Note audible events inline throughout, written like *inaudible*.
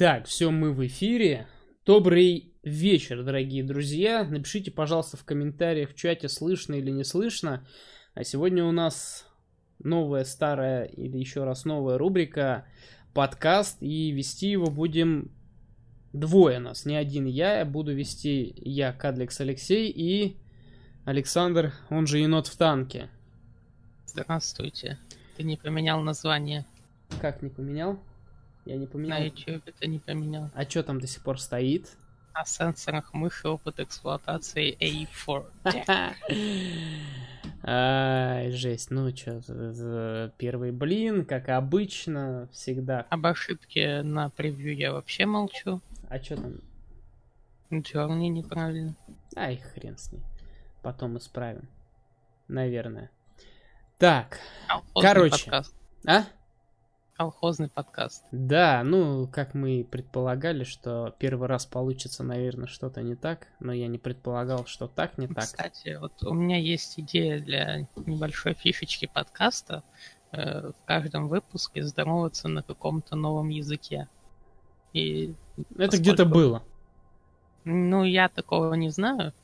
Так, все, мы в эфире. Добрый вечер, дорогие друзья. Напишите, пожалуйста, в комментариях в чате, слышно или не слышно. А сегодня у нас новая, старая или еще раз новая рубрика подкаст. И вести его будем двое нас, не один я. Я буду вести я, Кадликс Алексей и Александр, он же енот в танке. Здравствуйте. Ты не поменял название. Как не поменял? Я не поменял. На YouTube ты не поменял. А что там до сих пор стоит? На сенсорах мыши опыт эксплуатации A4. *laughs* Ай, жесть. Ну что, первый блин, как обычно, всегда. Об ошибке на превью я вообще молчу. А что там? Джорни неправильно. Ай, хрен с ней. Потом исправим. Наверное. Так, Колхозный короче. А? Колхозный подкаст. Да, ну, как мы и предполагали, что первый раз получится, наверное, что-то не так, но я не предполагал, что так не так. Кстати, вот у меня есть идея для небольшой фишечки подкаста. Э, в каждом выпуске здороваться на каком-то новом языке. И Это где-то поскольку- было. Ну, я такого не знаю,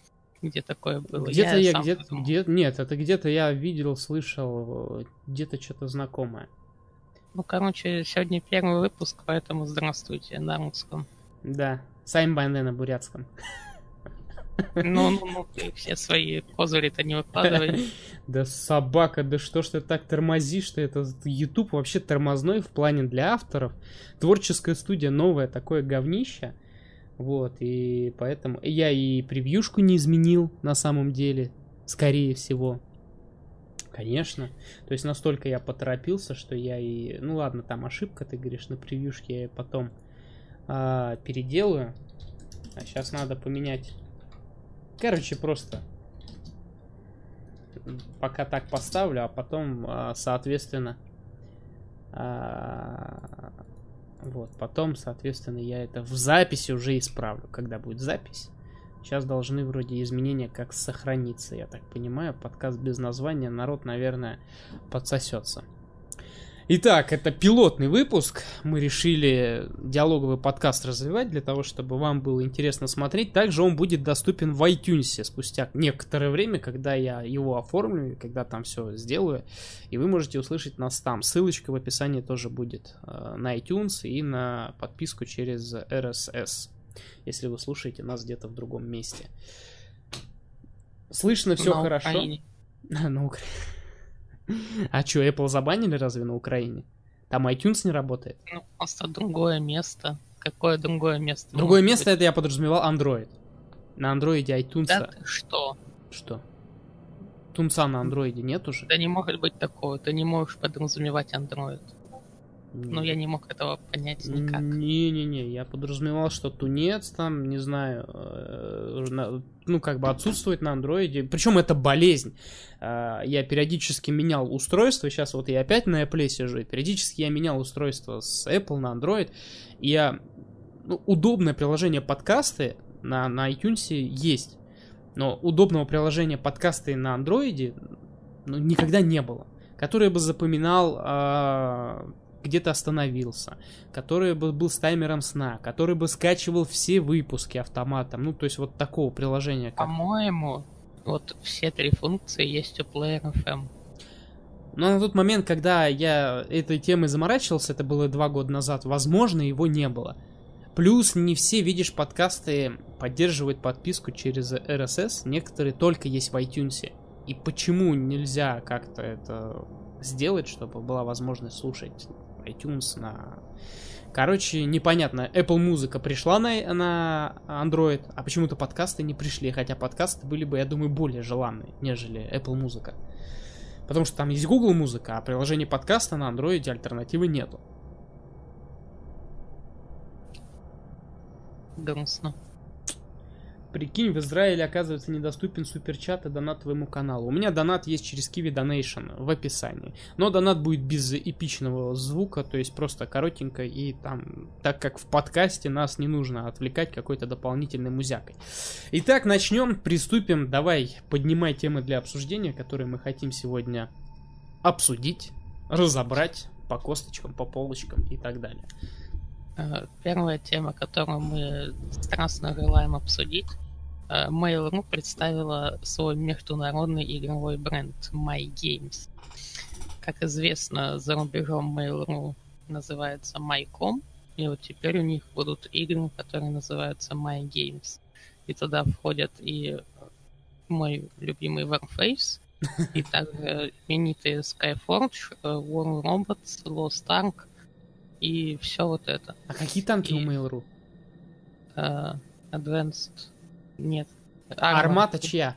где такое было. Где-то я, сам где-то, где нет, это где-то я видел, слышал, э, где-то что-то знакомое. Ну, короче, сегодня первый выпуск, поэтому здравствуйте на русском. Да, Сайм Байне на бурятском. Ну, ну, ну, ты все свои козыри-то не выкладывай. *laughs* Да собака, да что ж ты так тормозишь-то? Это YouTube вообще тормозной в плане для авторов. Творческая студия новая, такое говнище. Вот, и поэтому я и превьюшку не изменил на самом деле, скорее всего. Конечно. То есть настолько я поторопился, что я и... Ну ладно, там ошибка, ты говоришь, на превьюшке я потом а, переделаю. А сейчас надо поменять. Короче, просто пока так поставлю, а потом, а, соответственно, а, вот, потом, соответственно, я это в записи уже исправлю, когда будет запись. Сейчас должны вроде изменения как сохраниться, я так понимаю. Подкаст без названия, народ, наверное, подсосется. Итак, это пилотный выпуск. Мы решили диалоговый подкаст развивать для того, чтобы вам было интересно смотреть. Также он будет доступен в iTunes спустя некоторое время, когда я его оформлю, когда там все сделаю. И вы можете услышать нас там. Ссылочка в описании тоже будет э, на iTunes и на подписку через RSS, если вы слушаете нас где-то в другом месте. Слышно все На хорошо? Украине. *laughs* На Украине. А что, Apple забанили разве на Украине? Там iTunes не работает? Ну, просто другое место. Какое другое место? Другое место быть? это я подразумевал Android. На андроиде iTunes. Да ты что? Что? Тунца на андроиде нет уже? Да не может быть такого. Ты не можешь подразумевать Android. Ну, я не мог этого понять никак. Не-не-не, я подразумевал, что тунец там, не знаю, э, ну, как бы отсутствует на андроиде. Причем это болезнь. Э, Я периодически менял устройство, сейчас вот я опять на Apple сижу, периодически я менял устройство с Apple на Android, я... Ну, удобное приложение подкасты на, на iTunes есть, но удобного приложения подкасты на андроиде ну, никогда не было, которое бы запоминал где ты остановился, который бы был с таймером сна, который бы скачивал все выпуски автоматом, ну, то есть вот такого приложения, как... По-моему, вот все три функции есть у Player FM. Но на тот момент, когда я этой темой заморачивался, это было два года назад, возможно, его не было. Плюс не все, видишь, подкасты поддерживают подписку через RSS, некоторые только есть в iTunes. И почему нельзя как-то это сделать, чтобы была возможность слушать iTunes на... Короче, непонятно. Apple музыка пришла на, на Android, а почему-то подкасты не пришли, хотя подкасты были бы, я думаю, более желанные, нежели Apple музыка. Потому что там есть Google музыка, а приложение подкаста на Android альтернативы нету. Грустно. Прикинь, в Израиле, оказывается, недоступен суперчат и донат твоему каналу. У меня донат есть через Kiwi Donation в описании. Но донат будет без эпичного звука, то есть просто коротенько. И там, так как в подкасте нас не нужно отвлекать какой-то дополнительной музякой. Итак, начнем, приступим. Давай, поднимай темы для обсуждения, которые мы хотим сегодня обсудить, разобрать по косточкам, по полочкам и так далее. Э, первая тема, которую мы страстно желаем обсудить. Э, Mail.ru представила свой международный игровой бренд My Games. Как известно, за рубежом Mail.ru называется MyCom, и вот теперь у них будут игры, которые называются My Games. И туда входят и мой любимый Warface, и также именитые Skyforge, э, War Robots, Lost Ark и все вот это. А какие танки и, у Mail.ru? Uh, Advanced... Нет. А Армата чья?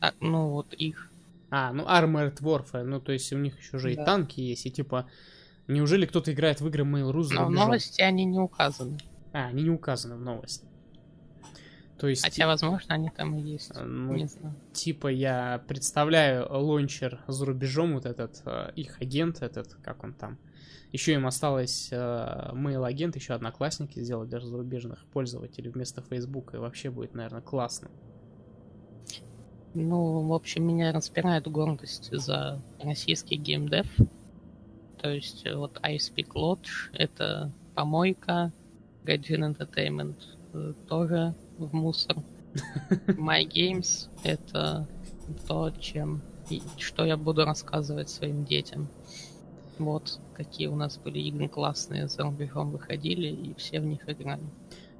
А, ну, вот их. А, ну Armored Warfare, ну то есть у них еще же да. и танки есть, и типа, неужели кто-то играет в игры Mail.ru за Но в новости они не указаны. А, они не указаны в новости. То есть... Хотя, возможно, они там и есть. Э, ну, не знаю. Типа я представляю лончер за рубежом, вот этот, э, их агент этот, как он там. Еще им осталось э, mail агент, еще одноклассники сделать для зарубежных пользователей вместо Facebook, и вообще будет, наверное, классно. Ну, в общем, меня распирает гордость за российский геймдев. То есть, вот I Speak Lodge — это помойка, Gaijin Entertainment тоже в мусор. *laughs* My Games — это то, чем что я буду рассказывать своим детям. Вот какие у нас были игры классные за рубежом выходили, и все в них играли.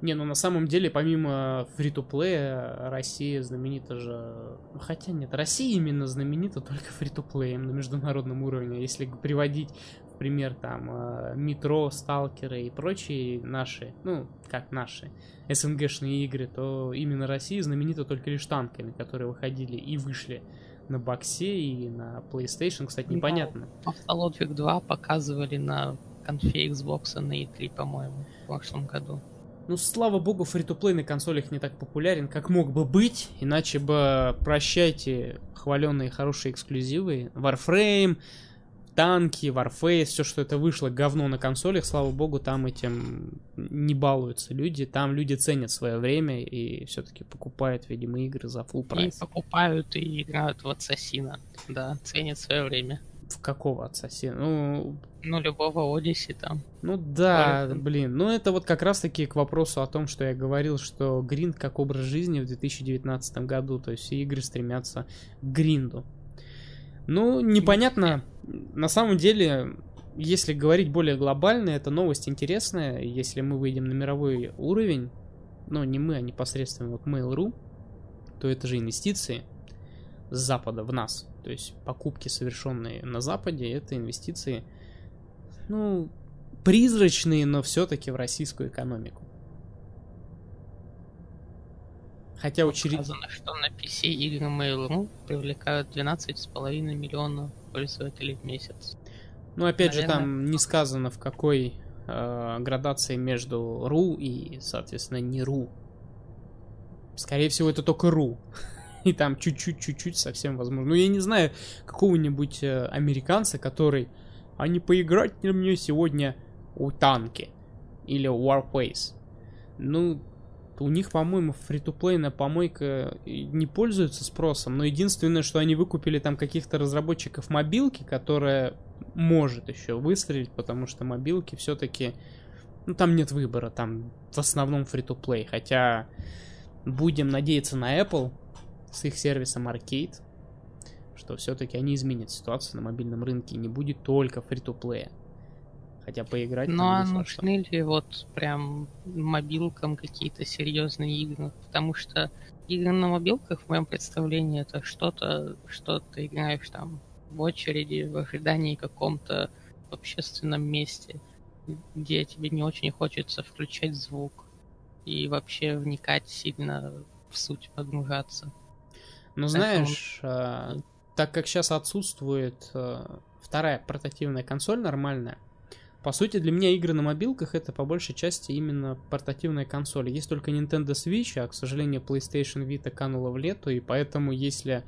Не, ну на самом деле, помимо фри то плея Россия знаменита же... Хотя нет, Россия именно знаменита только фри то плеем на международном уровне. Если приводить в пример там э, Метро, Сталкеры и прочие наши, ну, как наши, СНГшные игры, то именно Россия знаменита только лишь танками, которые выходили и вышли на боксе и на PlayStation, кстати, непонятно. Ну, Автологик 2 показывали на конфе Xbox на E3, по-моему, в прошлом году. Ну, слава богу, фри то на консолях не так популярен, как мог бы быть, иначе бы прощайте хваленные хорошие эксклюзивы. Warframe, танки, Warface, все, что это вышло, говно на консолях, слава богу, там этим не балуются люди. Там люди ценят свое время и все-таки покупают, видимо, игры за full прайс. И покупают и играют в Ассасина, да, ценят свое время. В какого Ассасина? Ну, ну, любого Одиссе там. Ну да, Только... блин. Ну это вот как раз таки к вопросу о том, что я говорил, что гринд как образ жизни в 2019 году. То есть все игры стремятся к гринду. Ну, непонятно. На самом деле, если говорить более глобально, эта новость интересная. Если мы выйдем на мировой уровень, ну не мы, а непосредственно вот Mail.ru, то это же инвестиции с Запада в нас. То есть покупки, совершенные на Западе, это инвестиции ну, призрачные, но все-таки в российскую экономику. Хотя учредить... Сказано, что на PC игры Mail.ru привлекают 12,5 миллионов пользователей в месяц. Ну, опять Наверное... же, там не сказано, в какой э, градации между ру и, соответственно, не ру. Скорее всего, это только ру. *laughs* И там чуть-чуть, чуть-чуть совсем возможно. Ну, я не знаю какого-нибудь э, американца, который а не поиграть ли мне сегодня у танки или Warface. Ну, у них, по-моему, фри-то-плейная помойка не пользуется спросом, но единственное, что они выкупили там каких-то разработчиков мобилки, которая может еще выстрелить, потому что мобилки все-таки, ну, там нет выбора, там в основном фри-то-плей, хотя будем надеяться на Apple с их сервисом Arcade, что все-таки они изменят ситуацию на мобильном рынке и не будет только фри-то-плея. Хотя поиграть Ну а нужны ли вот прям мобилкам какие-то серьезные игры? Потому что игры на мобилках, в моем представлении, это что-то, что ты играешь там в очереди, в ожидании каком-то общественном месте, где тебе не очень хочется включать звук и вообще вникать сильно в суть, погружаться. Ну, знаешь, Поэтому так как сейчас отсутствует э, вторая портативная консоль нормальная, по сути, для меня игры на мобилках это по большей части именно портативная консоль. Есть только Nintendo Switch, а, к сожалению, PlayStation Vita канула в лету, и поэтому, если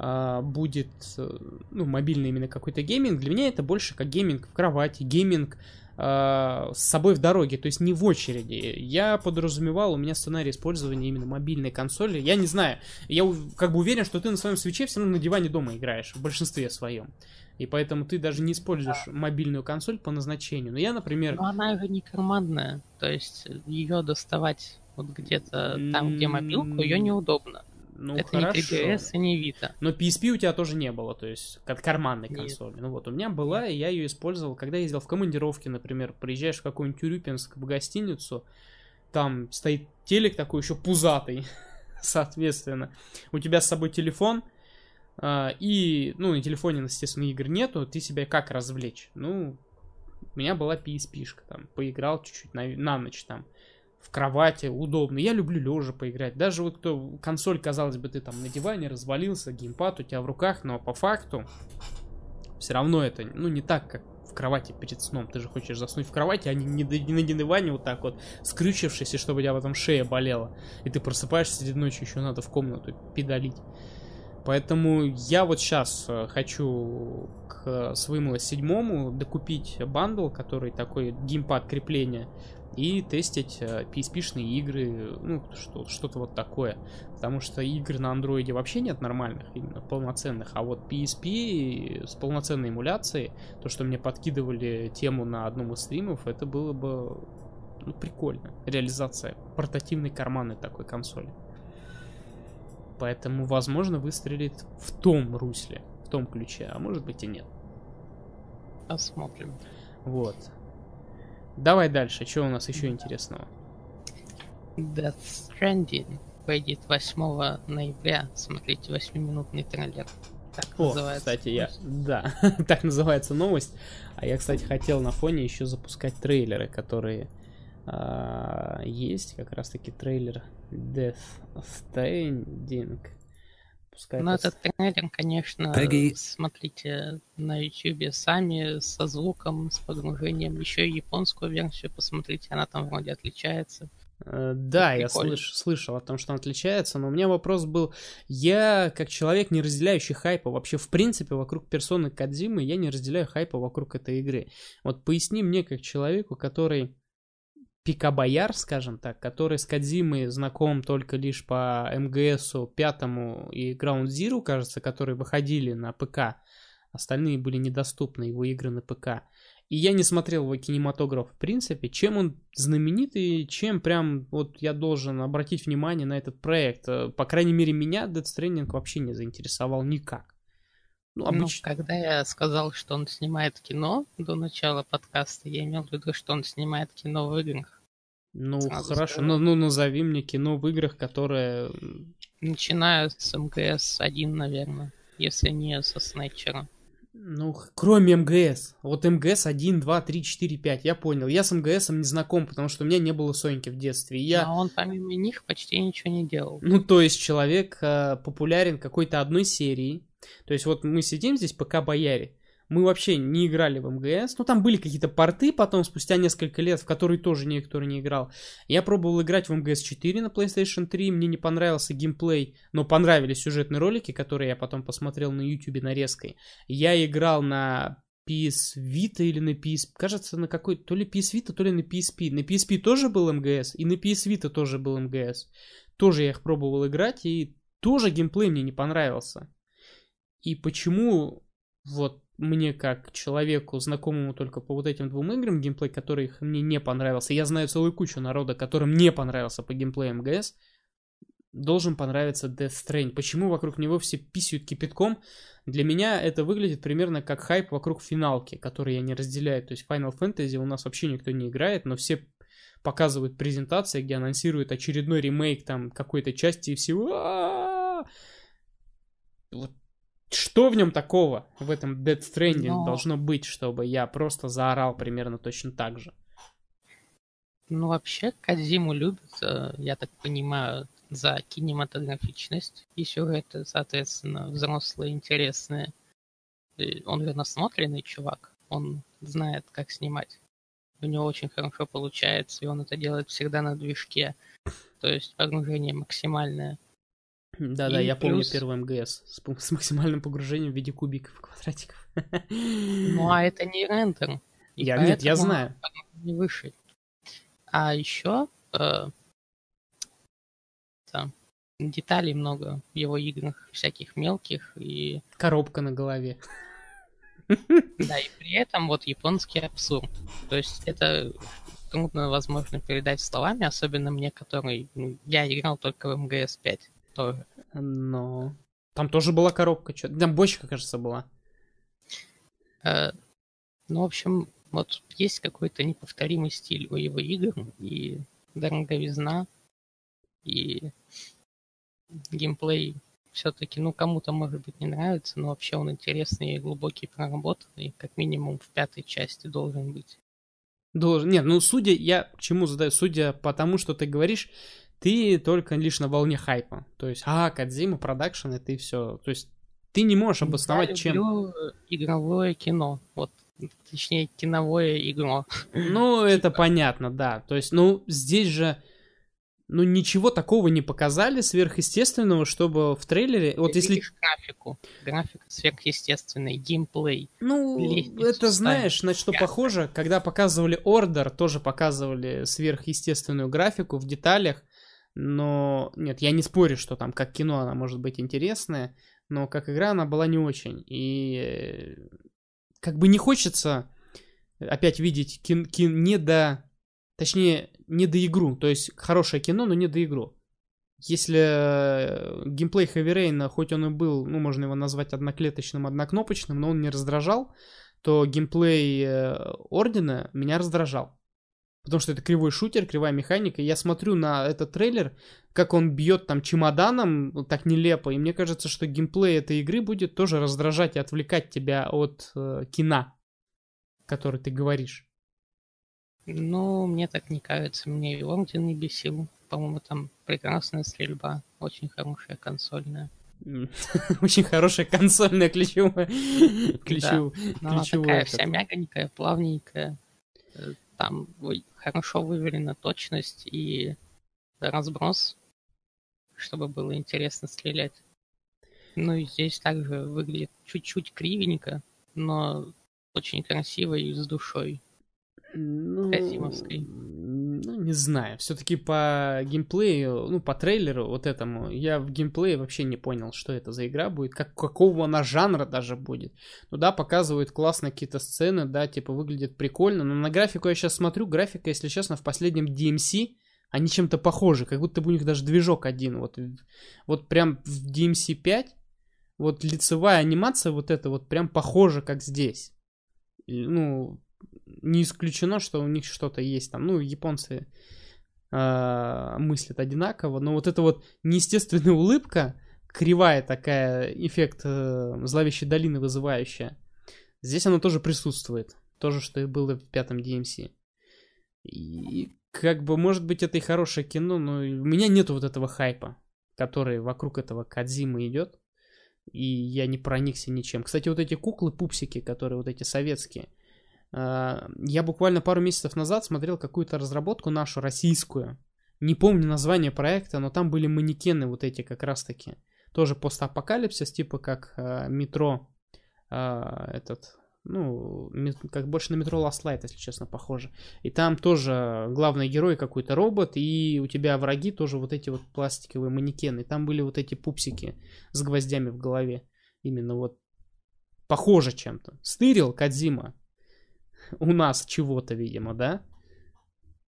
э, будет ну, мобильный именно какой-то гейминг, для меня это больше как гейминг в кровати, гейминг э, с собой в дороге, то есть не в очереди. Я подразумевал, у меня сценарий использования именно мобильной консоли. Я не знаю, я как бы уверен, что ты на своем Switch е все равно на диване дома играешь, в большинстве своем. И поэтому ты даже не используешь да. мобильную консоль по назначению. Но я, например... Но она же не карманная. То есть ее доставать вот где-то там, где мобилку, ее неудобно. Ну, это хорошо. не 3DS и не Vita. Но PSP у тебя тоже не было, то есть как карманной консоли. Ну вот, у меня была, и я ее использовал, когда ездил в командировке, например, приезжаешь в какой-нибудь Урюпинск в гостиницу, там стоит телек такой еще пузатый, *laughs* соответственно. У тебя с собой телефон, и, ну, на телефоне, естественно, игр нету, ты себя как развлечь? Ну, у меня была PSP-шка, там, поиграл чуть-чуть на, на ночь там в кровати, удобно. Я люблю лежа поиграть. Даже вот хоть консоль, казалось бы, ты там на диване развалился, геймпад у тебя в руках, но по факту все равно это, ну, не так, как в кровати перед сном. Ты же хочешь заснуть в кровати, а не, не, не на диване вот так вот, скрючившись, и чтобы у тебя потом шея болела. И ты просыпаешься среди ночи, еще надо в комнату педалить. Поэтому я вот сейчас э, хочу к своему седьмому докупить бандл, который такой геймпад крепления и тестить PSP-шные э, игры, ну, что, что-то вот такое. Потому что игр на андроиде вообще нет нормальных, именно полноценных. А вот PSP с полноценной эмуляцией, то, что мне подкидывали тему на одном из стримов, это было бы ну, прикольно. Реализация портативной карманной такой консоли. Поэтому, возможно, выстрелит в том русле, в том ключе, а может быть и нет. Посмотрим. Вот. Давай дальше, что у нас еще интересного? Death Stranding выйдет 8 ноября. Смотрите 8-минутный трейлер. Так О, называется. кстати, я... *laughs* Да, *laughs* так называется новость. А я, кстати, хотел на фоне еще запускать трейлеры, которые есть. Как раз-таки трейлер Death Stranding. Пускай ну, это... этот трейлер, конечно, Peggy... смотрите на YouTube сами, со звуком, с погружением. Еще и японскую версию посмотрите, она там вроде отличается. Uh, да, я слыш, слышал о том, что он отличается, но у меня вопрос был, я как человек, не разделяющий хайпа, вообще в принципе вокруг персоны Кадзимы, я не разделяю хайпа вокруг этой игры. Вот поясни мне, как человеку, который пикабояр, скажем так, который с Кадзимой знаком только лишь по МГСу пятому и Ground Zero, кажется, которые выходили на ПК. Остальные были недоступны, его игры на ПК. И я не смотрел его кинематограф в принципе. Чем он знаменит и чем прям вот я должен обратить внимание на этот проект. По крайней мере, меня Dead Stranding вообще не заинтересовал никак. Ну, обычно... ну, когда я сказал, что он снимает кино до начала подкаста, я имел в виду, что он снимает кино в играх. Ну, Сразу хорошо. Ну, ну, назови мне кино в играх, которое... Начиная с МГС-1, наверное, если не со Снайчера. Ну, кроме МГС. Вот МГС 1, 2, 3, 4, 5. Я понял. Я с МГСом не знаком, потому что у меня не было Соньки в детстве. я... А он помимо них почти ничего не делал. Ну, то есть человек э, популярен какой-то одной серии. То есть вот мы сидим здесь, пока бояре мы вообще не играли в МГС. Ну, там были какие-то порты потом, спустя несколько лет, в которые тоже никто не играл. Я пробовал играть в МГС 4 на PlayStation 3, мне не понравился геймплей, но понравились сюжетные ролики, которые я потом посмотрел на YouTube нарезкой. Я играл на PS Vita или на PS... Кажется, на какой... То ли PS Vita, то ли на PSP. На PSP тоже был МГС, и на PS Vita тоже был МГС. Тоже я их пробовал играть, и тоже геймплей мне не понравился. И почему вот мне как человеку, знакомому только по вот этим двум играм, геймплей которых мне не понравился, я знаю целую кучу народа, которым не понравился по геймплею МГС, должен понравиться Death Stranding. Почему вокруг него все писают кипятком? Для меня это выглядит примерно как хайп вокруг финалки, который я не разделяю. То есть Final Fantasy у нас вообще никто не играет, но все показывают презентации, где анонсируют очередной ремейк там какой-то части и всего. Вот что в нем такого, в этом Dead Stranding Но... должно быть, чтобы я просто заорал примерно точно так же? Ну, вообще, Кадзиму любят, э, я так понимаю, за кинематографичность и сюжеты, соответственно, взрослые, интересные. Он же насмотренный чувак, он знает, как снимать. У него очень хорошо получается, и он это делает всегда на движке. То есть погружение максимальное. Да-да, я плюс... помню первый МГС с, с максимальным погружением в виде кубиков, квадратиков. Ну, а это не рендер. Я, нет, я знаю. Не выше. А еще э, там, деталей много в его играх, всяких мелких и... Коробка на голове. Да, и при этом вот японский абсурд. То есть это трудно, возможно, передать словами, особенно мне, который... Ну, я играл только в МГС-5 тоже. Но... Там тоже была коробка, что Там бочка, кажется, была. Э, ну, в общем, вот есть какой-то неповторимый стиль у его игр, и дороговизна, и геймплей все-таки, ну, кому-то, может быть, не нравится, но вообще он интересный и глубокий проработанный, как минимум в пятой части должен быть. Должен. Нет, ну, судя, я к чему задаю, судя по тому, что ты говоришь, ты только лишь на волне хайпа. То есть, а, Кадзима, продакшн, и ты все. То есть, ты не можешь обосновать, я чем... люблю игровое кино. Вот точнее, киновое игро. *laughs* Ну, это понятно, да. То есть, ну, здесь же, ну, ничего такого не показали сверхъестественного, чтобы в трейлере... Вот Ты если... видишь графику. Графика сверхъестественный, геймплей. Ну, лестницу это знаешь, на что похоже, когда показывали Ордер, тоже показывали сверхъестественную графику в деталях, но нет, я не спорю, что там как кино она может быть интересная, но как игра она была не очень. И э, как бы не хочется опять видеть кин, кин- не до... Точнее, не до игру. То есть хорошее кино, но не до игру. Если э, геймплей Rain, хоть он и был, ну, можно его назвать одноклеточным, однокнопочным, но он не раздражал, то геймплей э, Ордена меня раздражал. Потому что это кривой шутер, кривая механика. Я смотрю на этот трейлер, как он бьет там чемоданом, так нелепо. И мне кажется, что геймплей этой игры будет тоже раздражать и отвлекать тебя от э, кино, который ты говоришь. Ну, мне так не кажется. Мне и Орден не бесил. По-моему, там прекрасная стрельба. Очень хорошая консольная. *laughs* Очень хорошая консольная ключевая. ключев- Но она ключевое такая вся мягонькая, плавненькая. Э, Там хорошо выверена точность и разброс, чтобы было интересно стрелять. Ну и здесь также выглядит чуть-чуть кривенько, но очень красиво и с душой. Ну, Казимовской. Ну, не знаю. Все-таки по геймплею, ну, по трейлеру вот этому, я в геймплее вообще не понял, что это за игра будет, как, какого она жанра даже будет. Ну да, показывают классно какие-то сцены, да, типа выглядит прикольно, но на графику я сейчас смотрю, графика, если честно, в последнем DMC, они чем-то похожи, как будто бы у них даже движок один. Вот, вот прям в DMC 5, вот лицевая анимация вот эта вот прям похожа, как здесь. Ну, не исключено, что у них что-то есть там. Ну, японцы э, мыслят одинаково, но вот эта вот неестественная улыбка, кривая такая, эффект э, зловещей долины вызывающая, здесь она тоже присутствует. То же, что и было в пятом DMC. И как бы, может быть, это и хорошее кино, но у меня нету вот этого хайпа, который вокруг этого Кадзимы идет. И я не проникся ничем. Кстати, вот эти куклы-пупсики, которые вот эти советские, я буквально пару месяцев назад смотрел какую-то разработку нашу, российскую. Не помню название проекта, но там были манекены вот эти как раз-таки. Тоже постапокалипсис, типа как а, метро, а, этот, ну, как больше на метро Last Light, если честно, похоже. И там тоже главный герой какой-то робот, и у тебя враги тоже вот эти вот пластиковые манекены. И там были вот эти пупсики с гвоздями в голове. Именно вот похоже чем-то. Стырил Кадзима *laughs* у нас чего-то, видимо, да?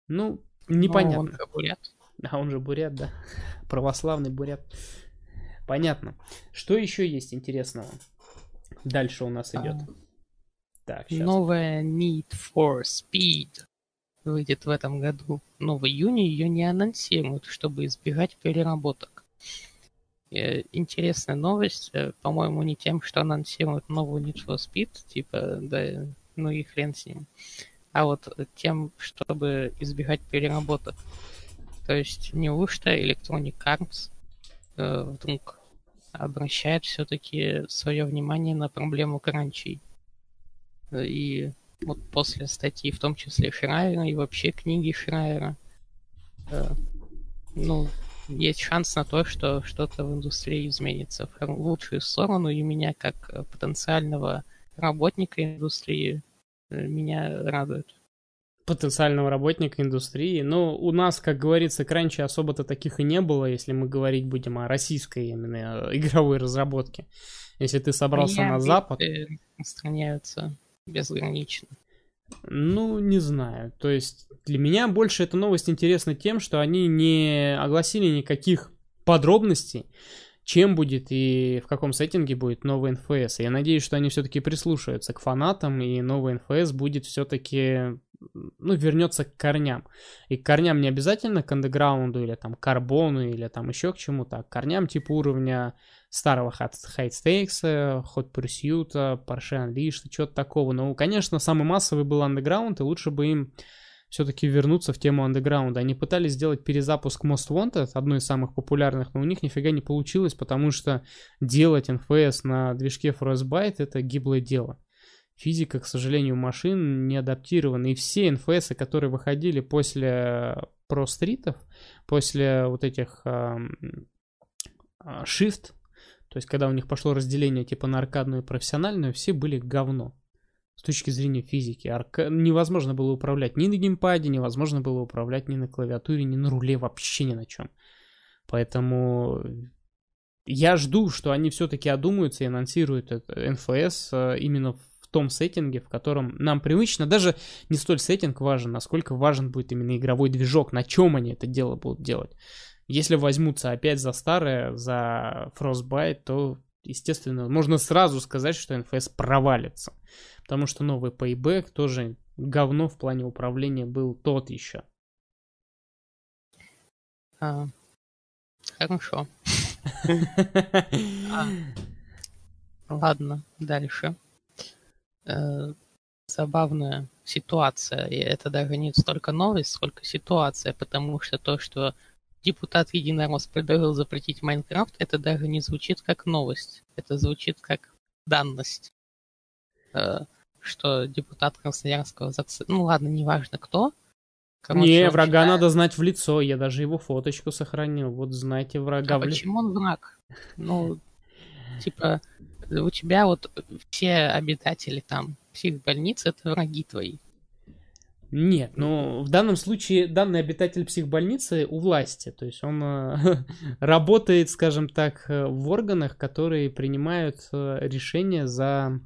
Ну, непонятно. Но он же бурят. А он же бурят, да. *laughs* Православный бурят. Понятно. Что еще есть интересного? Дальше у нас идет. А, Так, сейчас. Новая Need for Speed выйдет в этом году. Но в июне ее не анонсируют, чтобы избегать переработок. Э, Интересная новость, э, по-моему, не тем, что анонсируют новую Need for Speed, типа, да, ну и хрен с ним, а вот тем, чтобы избегать переработок. То есть неужто Electronic Arts э, вдруг обращает все-таки свое внимание на проблему кранчей. И вот после статьи, в том числе Шрайера и вообще книги Шрайера, э, ну, есть шанс на то, что что-то в индустрии изменится в лучшую сторону, и меня как э, потенциального работника индустрии меня радует. потенциального работника индустрии. Но у нас, как говорится, раньше особо-то таких и не было, если мы говорить будем о российской именно э, *laughs* игровой разработке. Если ты собрался на запад... распространяются безгранично. Ну, не знаю. То есть для меня больше эта новость интересна тем, что они не огласили никаких подробностей, чем будет и в каком сеттинге будет новый НФС. Я надеюсь, что они все-таки прислушаются к фанатам, и новый НФС будет все-таки, ну, вернется к корням. И к корням не обязательно к андеграунду или там карбону или там еще к чему-то, а к корням типа уровня старого Stakes, Hot Pursuit, Porsche Unleashed, что-то такого. Ну, конечно, самый массовый был Underground, и лучше бы им все-таки вернуться в тему андеграунда. Они пытались сделать перезапуск Most Wanted, одной из самых популярных, но у них нифига не получилось, потому что делать NFS на движке Frostbite это гиблое дело. Физика, к сожалению, машин не адаптирована. И все NFS, которые выходили после про-стритов, после вот этих э, Shift, то есть когда у них пошло разделение типа на аркадную и профессиональную, все были говно с точки зрения физики. Арка... Невозможно было управлять ни на геймпаде, невозможно было управлять ни на клавиатуре, ни на руле, вообще ни на чем. Поэтому я жду, что они все-таки одумаются и анонсируют NFS э, именно в том сеттинге, в котором нам привычно. Даже не столь сеттинг важен, насколько важен будет именно игровой движок, на чем они это дело будут делать. Если возьмутся опять за старое, за Frostbite, то, естественно, можно сразу сказать, что NFS провалится. Потому что новый Payback тоже говно в плане управления был тот еще. А, хорошо. *laughs* А, ладно, дальше. Э, забавная ситуация. И это даже не столько новость, сколько ситуация, потому что то, что депутат Единорос предложил запретить Майнкрафт, это даже не звучит как новость. Это звучит как данность. Э, что депутат Красноярского ЗАГС... Ну ладно, неважно кто. Короче, не, врага считает... надо знать в лицо. Я даже его фоточку сохранил. Вот знаете врага а в лицо. почему он враг? Ну, *laughs* типа, у тебя вот все обитатели там психбольницы это враги твои. Нет, ну в данном случае данный обитатель психбольницы у власти, то есть он э, *laughs* работает, скажем так, э, в органах, которые принимают э, решения за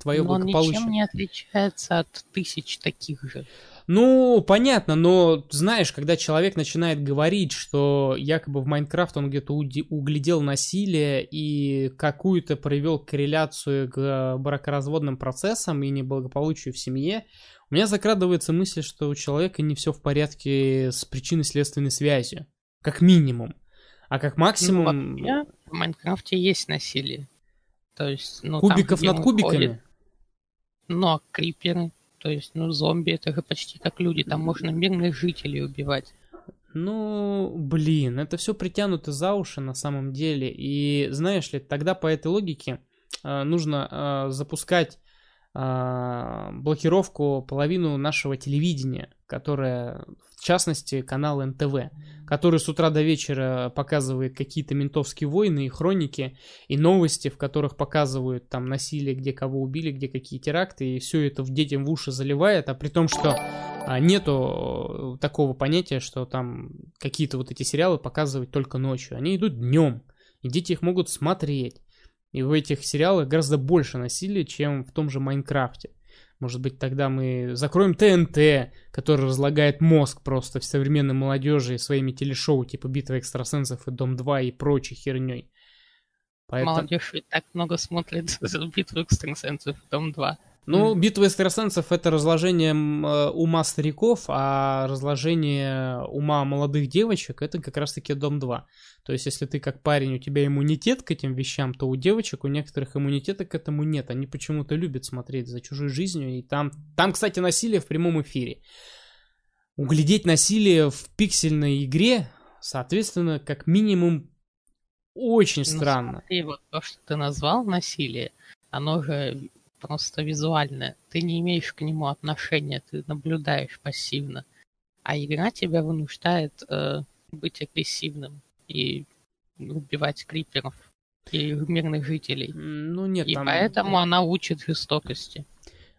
твое но благополучие. он ничем не отличается от тысяч таких же. Ну, понятно, но знаешь, когда человек начинает говорить, что якобы в Майнкрафт он где-то углядел насилие и какую-то провел корреляцию к бракоразводным процессам и неблагополучию в семье, у меня закрадывается мысль, что у человека не все в порядке с причинно-следственной связью. Как минимум. А как максимум... Ну, в Майнкрафте есть насилие. То есть, ну, Кубиков там, над кубиками? Ходит, ну, а криперы, то есть, ну, зомби, это же почти как люди, там можно мирных жителей убивать. Ну, блин, это все притянуто за уши на самом деле. И знаешь ли, тогда по этой логике э, нужно э, запускать блокировку половину нашего телевидения, которое в частности, канал НТВ, который с утра до вечера показывает какие-то ментовские войны и хроники, и новости, в которых показывают там насилие, где кого убили, где какие теракты, и все это в детям в уши заливает, а при том, что а, нету такого понятия, что там какие-то вот эти сериалы показывают только ночью. Они идут днем, и дети их могут смотреть. И в этих сериалах гораздо больше насилия, чем в том же Майнкрафте. Может быть, тогда мы закроем ТНТ, который разлагает мозг просто в современной молодежи своими телешоу типа «Битва экстрасенсов» и «Дом-2» и прочей херней. Поэтому... Молодежь ведь так много смотрит *laughs* «Битву экстрасенсов» и «Дом-2». Ну, битва экстрасенсов это разложение э, ума стариков, а разложение ума молодых девочек это как раз-таки Дом 2. То есть, если ты как парень, у тебя иммунитет к этим вещам, то у девочек, у некоторых иммунитета к этому нет. Они почему-то любят смотреть за чужой жизнью. И там, там, кстати, насилие в прямом эфире. Углядеть насилие в пиксельной игре, соответственно, как минимум, очень ну, странно. Смотри, вот то, что ты назвал насилие, оно же просто визуальное. Ты не имеешь к нему отношения, ты наблюдаешь пассивно. А игра тебя вынуждает э, быть агрессивным и убивать криперов и мирных жителей. Ну нет, и там... поэтому она учит жестокости.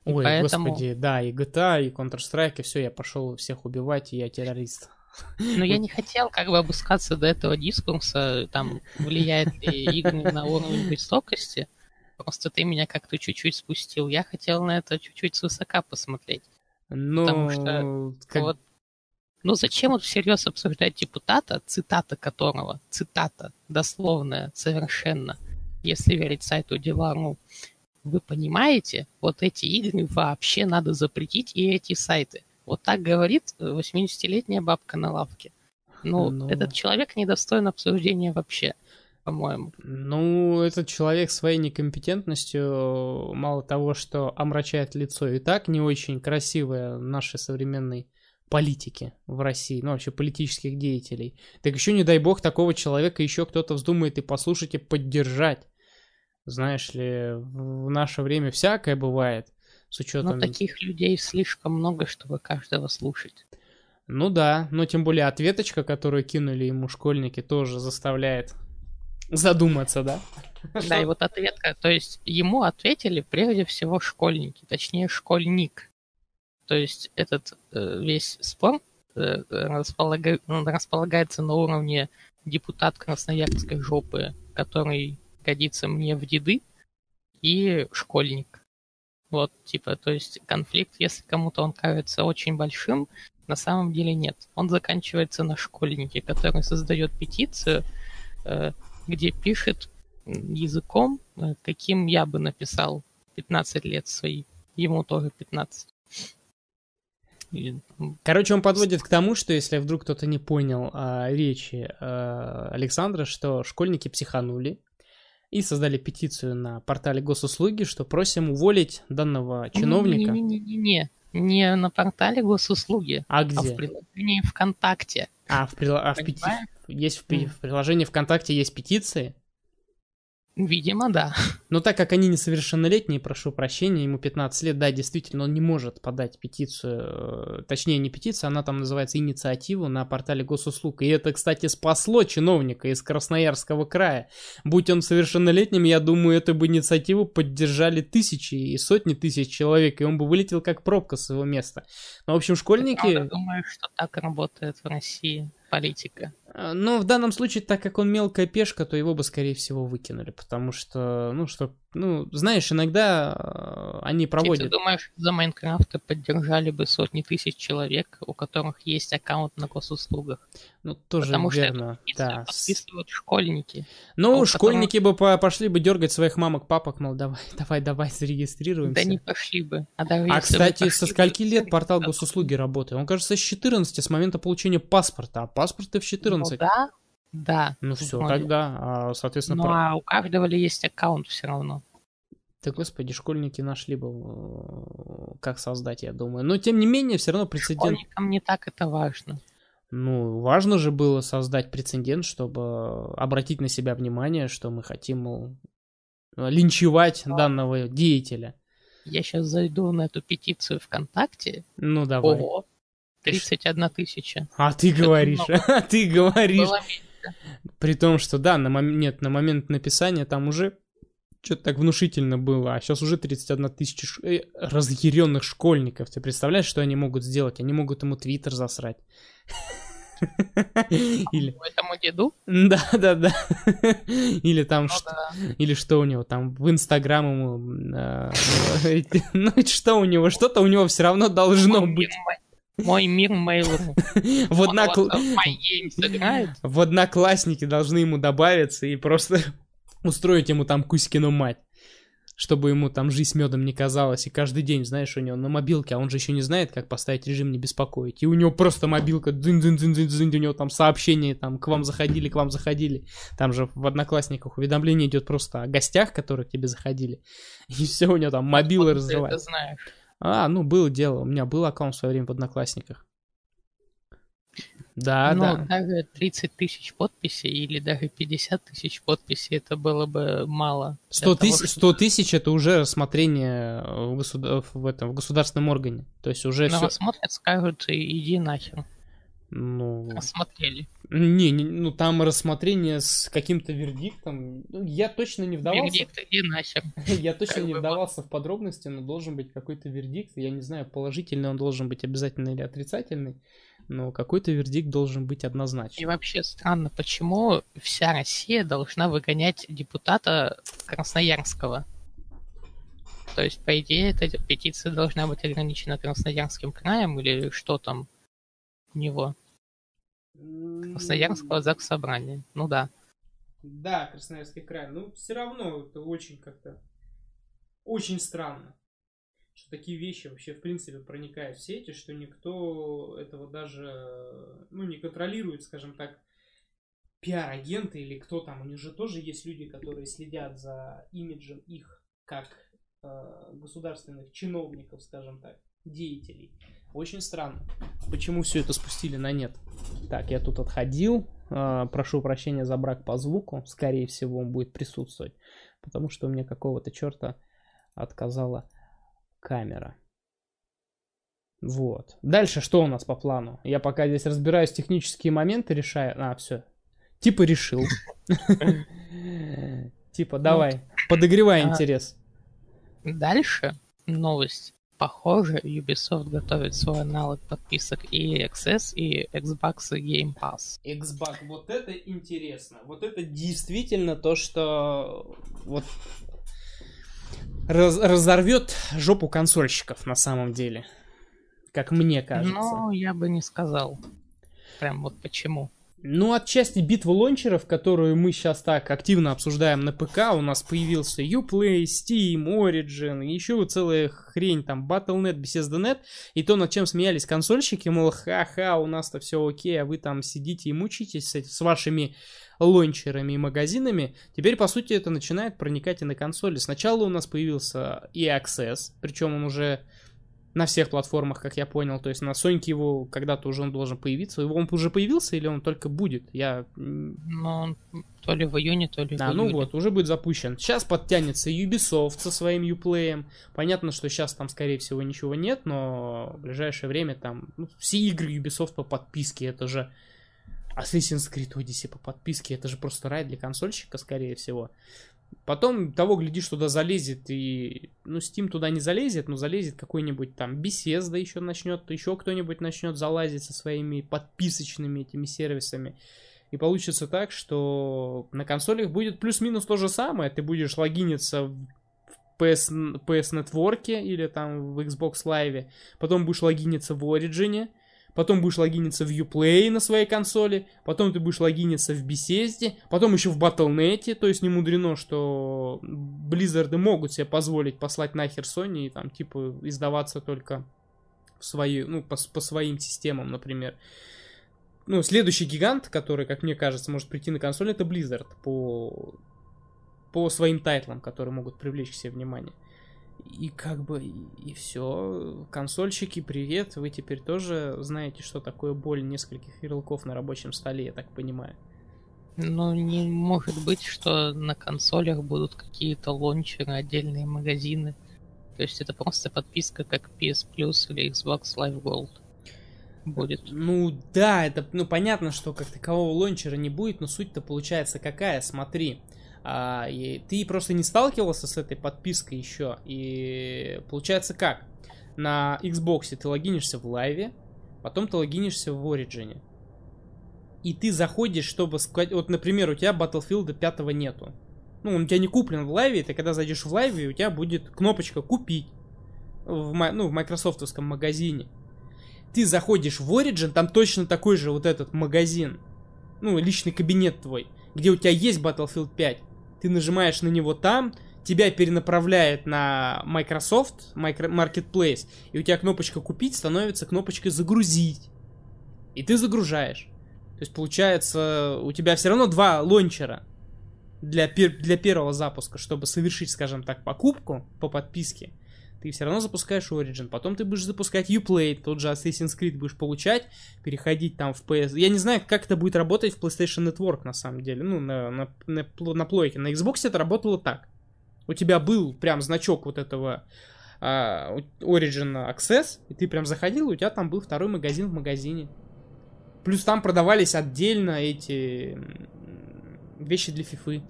Ой, поэтому... господи, да, и GTA, и Counter-Strike, и все, я пошел всех убивать, и я террорист. Но я не хотел как бы опускаться до этого дискурса, там, влияет ли игры на уровень жестокости. Просто ты меня как-то чуть-чуть спустил. Я хотел на это чуть-чуть свысока посмотреть. Ну, Потому что как- вот, ну зачем вот всерьез обсуждать депутата, цитата которого, цитата, дословная, совершенно, если верить сайту Дела.ру, вы понимаете, вот эти игры вообще надо запретить и эти сайты. Вот так говорит 80-летняя бабка на лавке. Ну, Ну. этот человек недостоин обсуждения вообще, по-моему. Ну, этот человек своей некомпетентностью, мало того, что омрачает лицо и так не очень красивое нашей современной политики в России, ну вообще политических деятелей. Так еще, не дай бог, такого человека еще кто-то вздумает и послушать, и поддержать. Знаешь ли, в наше время всякое бывает, с Но учетом... таких людей слишком много, чтобы каждого слушать. Ну да, но тем более ответочка, которую кинули ему школьники, тоже заставляет задуматься, да? Да, и вот ответка, то есть ему ответили прежде всего школьники, точнее школьник. То есть этот э, весь спор э, располага- ну, располагается на уровне депутат красноярской жопы, который годится мне в деды, и школьник. Вот, типа, то есть конфликт, если кому-то он кажется очень большим, на самом деле нет. Он заканчивается на школьнике, который создает петицию, э, где пишет языком, э, каким я бы написал 15 лет свои. Ему тоже 15. М, Короче, он подводит к тому, что если вдруг кто-то не понял а, речи а, Александра, что школьники психанули и создали петицию на портале госуслуги, что просим уволить данного чиновника. Не-не-не-не. Не на портале госуслуги, А а в где? приложении ВКонтакте. А, в, прила- а в пети- есть в, в приложении ВКонтакте есть петиции. Видимо, да. Но так как они несовершеннолетние, прошу прощения, ему 15 лет, да, действительно, он не может подать петицию, э, точнее не петицию, она там называется инициативу на портале госуслуг. И это, кстати, спасло чиновника из Красноярского края. Будь он совершеннолетним, я думаю, эту бы инициативу поддержали тысячи и сотни тысяч человек, и он бы вылетел как пробка с его места. Ну, в общем, школьники... Правда, думаю, что так работает в России политика. Э, Но в данном случае, так как он мелкая пешка, то его бы, скорее всего, выкинули, потому что, ну, что, ну, знаешь, иногда э, они И ты проводят... думаешь, за Майнкрафта поддержали бы сотни тысяч человек, у которых есть аккаунт на госуслугах? Ну, тоже Потому что верно, эту да. подписывают школьники. Ну, у школьники бы по- пошли бы дергать своих мамок, папок, мол, давай, *laughs* давай, давай, зарегистрируемся. Да не пошли бы. А, даже А, бы кстати, со пошли бы, скольки лет портал госуслуги работает? Он, кажется, с 14, с момента получения паспорта, а паспорт и в 14. Ну да, да. Ну все, Вроде. тогда, а, соответственно, Ну про- а у каждого ли есть аккаунт все равно? Да, господи, школьники нашли бы, э, как создать, я думаю. Но, тем не менее, все равно прецедент... Школьникам не так это важно. Ну, важно же было создать прецедент, чтобы обратить на себя внимание, что мы хотим, мол, линчевать данного деятеля. Я сейчас зайду на эту петицию ВКонтакте. Ну, давай. Ого, 31 тысяча. А ты говоришь, а *laughs* ты говоришь. При том, что да, на мом- нет, на момент написания там уже что-то так внушительно было, а сейчас уже 31 тысяча ш- э, разъяренных школьников. Ты представляешь, что они могут сделать? Они могут ему твиттер засрать. *laughs* Или... Этому деду? Да, да, да. *laughs* Или там Ну что... да. Или что у него там в Инстаграм ему... э, эти- Ну, что у него? Что-то у него все равно должно быть. Мой мир Mail.ru. *laughs* В, однокл- вот в Одноклассники должны ему добавиться и просто *laughs* устроить ему там Кузькину мать. Чтобы ему там жизнь медом не казалась. И каждый день, знаешь, у него на мобилке, а он же еще не знает, как поставить режим не беспокоить. И у него просто мобилка, дзынь дзынь дзынь дзынь дзынь, у него там сообщения, там, к вам заходили, к вам заходили. Там же в Одноклассниках уведомление идет просто о гостях, которые к тебе заходили. *laughs* И все, у него там мобилы Откуда ты это знаешь. А, ну, было дело. У меня был аккаунт в свое время в Одноклассниках. Да, ну, да. даже 30 тысяч подписей или даже 50 тысяч подписей, это было бы мало. для 100 того, тысяч, чтобы- 100 тысяч это уже рассмотрение в, государ- в этом, в государственном органе. То есть уже На все... вас смотрят, скажут, иди нахер. Ну, Рассмотрели. не, не, ну там рассмотрение с каким-то вердиктом. Ну, я точно не вдавался. Вердикт, иди нахер. *laughs* Я точно Как не вдавался в подробности, но должен быть какой-то вердикт. Я не знаю, положительный он должен быть обязательно или отрицательный. но какой-то вердикт должен быть И однозначен. вообще странно, почему вся Россия должна выгонять депутата Красноярского? То есть, по идее, эта петиция должна быть ограничена Красноярским краем или что там у него? Красноярского ЗАГС собрания. Ну да. Да, Красноярский край. Ну, все равно это очень как-то... Очень странно. Что такие вещи вообще, в принципе, проникают в сети, что никто этого даже, ну, не контролирует, скажем так, пиар-агенты или кто там. У них же тоже есть люди, которые следят за имиджем их как э, государственных чиновников, скажем так, деятелей. Очень странно. Почему все это спустили на нет? Так, я тут отходил. Э, прошу прощения за брак по звуку. Скорее всего, он будет присутствовать. Потому что у меня какого-то черта отказала камера. Вот. Дальше что у нас по плану? Я пока здесь разбираюсь технические моменты, решаю. А, все. Типа решил. *laughs* Типа, давай, подогревай а, интерес. Дальше новость. Похоже, Ubisoft готовит свой аналог подписок и Access, и Xbox Game Pass. Xbox, вот это интересно. Вот это действительно то, что вот раз, разорвет жопу консольщиков на самом деле. Как мне кажется. Ну, я бы не сказал. Прям вот почему. Ну, отчасти битва лончеров, которую мы сейчас так активно обсуждаем на ПК, у нас появился Uplay, Steam, Origin, еще целая хрень, там, Battle.net, Bethesda.net, и то, над чем смеялись консольщики, мол, ха-ха, у нас-то все окей, а вы там сидите и мучитесь с, с вашими лончерами и магазинами, теперь, по сути, это начинает проникать и на консоли. Сначала у нас появился и Access, причем он уже на всех платформах, как я понял. То есть на Sony его когда-то уже он должен появиться. Он уже появился или он только будет? Я... Ну, он то ли в июне, то ли да, в ну июле. вот, уже будет запущен. Сейчас подтянется Ubisoft со своим Uplay. Понятно, что сейчас там, скорее всего, ничего нет, но в ближайшее время там ну, все игры Ubisoft по подписке, это же Assassin's Creed Odyssey по подписке, это же просто рай для консольщика, скорее всего. Потом того, глядишь, туда залезет и... Ну, Steam туда не залезет, но залезет какой-нибудь там Bethesda еще начнет, еще кто-нибудь начнет залазить со своими подписочными этими сервисами. И получится так, что на консолях будет плюс-минус то же самое. Ты будешь логиниться в PS, PS Network или там в Xbox Live, потом будешь логиниться в Origin, потом будешь логиниться в Uplay на своей консоли, потом ты будешь логиниться в Bethesda, потом еще в Battle.net, то есть не мудрено, что Blizzard могут себе позволить послать нахер Sony и там типа издаваться только в свои, ну, по, по своим системам, например. Ну, следующий гигант, который, как мне кажется, может прийти на консоль, это Blizzard по, по своим тайтлам, которые могут привлечь к себе внимание. И как бы, и, все. Консольщики, привет. Вы теперь тоже знаете, что такое боль нескольких ярлыков на рабочем столе, я так понимаю. Ну, не может быть, что на консолях будут какие-то лончеры, отдельные магазины. То есть это просто подписка, как PS Plus или Xbox Live Gold будет. Ну да, это ну понятно, что как такового лончера не будет, но суть-то получается какая, смотри. А, и ты просто не сталкивался с этой подпиской еще. И получается как? На Xbox ты логинишься в лайве, потом ты логинишься в Origin. И ты заходишь, чтобы сказать... Вот, например, у тебя Battlefield 5 нету. Ну, он у тебя не куплен в лайве, ты когда зайдешь в лайве, у тебя будет кнопочка «Купить» в, ну, в майкрософтовском магазине. Ты заходишь в Origin, там точно такой же вот этот магазин, ну, личный кабинет твой, где у тебя есть Battlefield 5 ты нажимаешь на него там, тебя перенаправляет на Microsoft Marketplace, и у тебя кнопочка «Купить» становится кнопочкой «Загрузить». И ты загружаешь. То есть, получается, у тебя все равно два лончера для, пер для первого запуска, чтобы совершить, скажем так, покупку по подписке ты все равно запускаешь Origin, потом ты будешь запускать Uplay, тот же Assassin's Creed будешь получать, переходить там в PS. Я не знаю, как это будет работать в PlayStation Network на самом деле, ну, на, на, на, на плойке. На Xbox это работало так. У тебя был прям значок вот этого uh, Origin Access, и ты прям заходил, и у тебя там был второй магазин в магазине. Плюс там продавались отдельно эти вещи для фифы.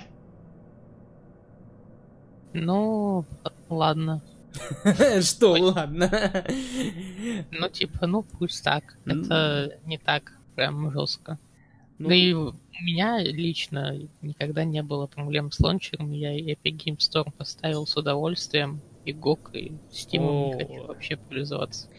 Ну, ладно. *laughs* Что, ладно. Ну, типа, ну пусть так. Это не так прям жестко. Ну, Да и у меня лично никогда не было проблем с лончером. Я Epic Game Store поставил с удовольствием. И GOG, и Steam не хочу вообще пользоваться.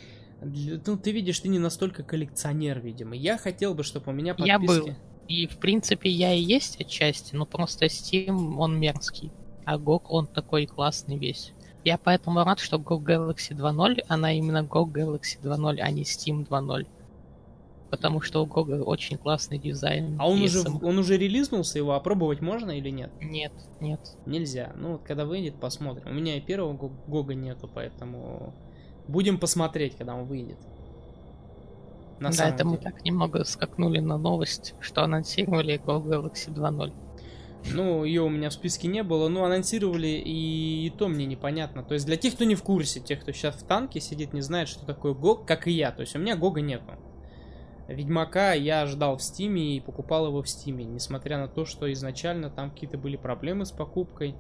Ну, ты видишь, ты не настолько коллекционер, видимо. Я хотел бы, чтобы у меня подписки... Я был. И, в принципе, я и есть отчасти, но просто Steam, он мерзкий. А GOG, он такой классный весь. Я поэтому рад, что GOG Galaxy 2.0, она именно GOG Galaxy 2.0, а не Steam 2.0. Потому что у GOG очень классный дизайн. А он уже, сам- он уже релизнулся, его опробовать можно или нет? Нет, нет. Нельзя. Ну вот когда выйдет, посмотрим. У меня и первого Го- Гога нету, поэтому будем посмотреть, когда он выйдет. На да, это мы деле. так немного скакнули на новость, что анонсировали GOG Galaxy 2.0. Ну, ее у меня в списке не было, но анонсировали, и, и то мне непонятно. То есть для тех, кто не в курсе, тех, кто сейчас в танке сидит, не знает, что такое GOG, как и я. То есть у меня GOG а нету. Ведьмака я ждал в Steam е и покупал его в Steam е, несмотря на то, что изначально там какие-то были проблемы с покупкой.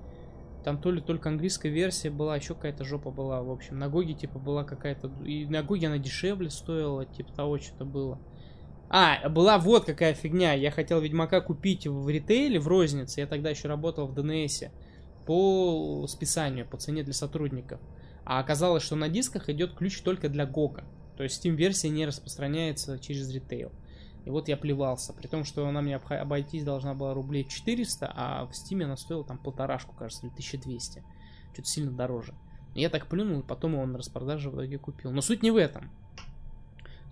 Там то ли только английская версия была, еще какая-то жопа была. В общем, на GOG е типа была какая-то... И на GOG е она дешевле стоила, типа того что-то было. А, была вот какая фигня. Я хотел Ведьмака купить в ритейле, в рознице. Я тогда еще работал в ДНС. По списанию, по цене для сотрудников. А оказалось, что на дисках идет ключ только для Гога. То есть Steam версия не распространяется через ритейл. И вот я плевался. При том, что она мне обойтись должна была рублей 400, а в Steam она стоила там полторашку, кажется, или 1200. Что-то сильно дороже. Я так плюнул, и потом его на распродаже в итоге купил. Но суть не в этом.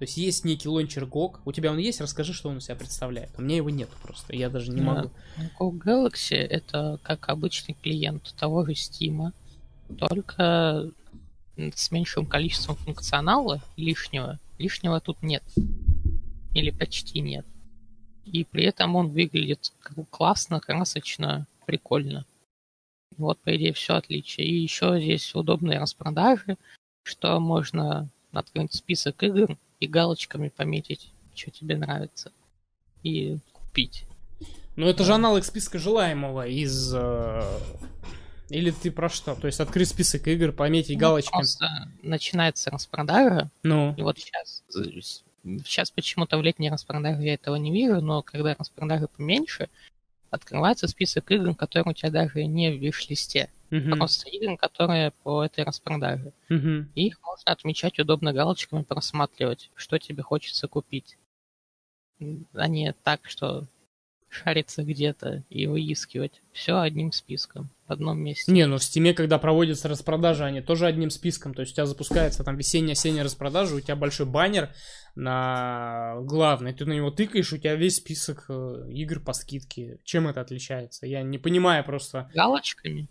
То есть есть некий лончер GOG. У тебя он есть? Расскажи, что он из себя представляет. У меня его нет просто. Я даже не могу. GOG Galaxy это как обычный клиент того же Steam, только с меньшим количеством функционала лишнего. Лишнего тут нет. Или почти нет. И при этом он выглядит классно, красочно, прикольно. Вот, по идее, все отличие. И еще здесь удобные распродажи, что можно открыть список игр и галочками пометить, что тебе нравится. И купить. Ну это же аналог списка желаемого из... э, Или ты про что? То есть открыть список игр, пометить Ну, галочками. Просто начинается распродажа, Ну, и вот сейчас, сейчас почему-то в летней распродаже я этого не вижу, но когда распродажи поменьше, открывается список игр, которые у тебя даже не в виш-листе. мгм, Просто игры, которые по этой распродаже. И их можно отмечать удобно галочками, просматривать, что тебе хочется купить. А не так, что шариться где-то и выискивать. Все одним списком, одном месте. Не, ну в Стиме, когда проводятся распродажи, они тоже одним списком. То есть у тебя запускается там весенняя-осенняя распродажа, у тебя большой баннер на главный, ты на него тыкаешь, у тебя весь список э, игр по скидке. Чем это отличается? Я не понимаю просто. галочками,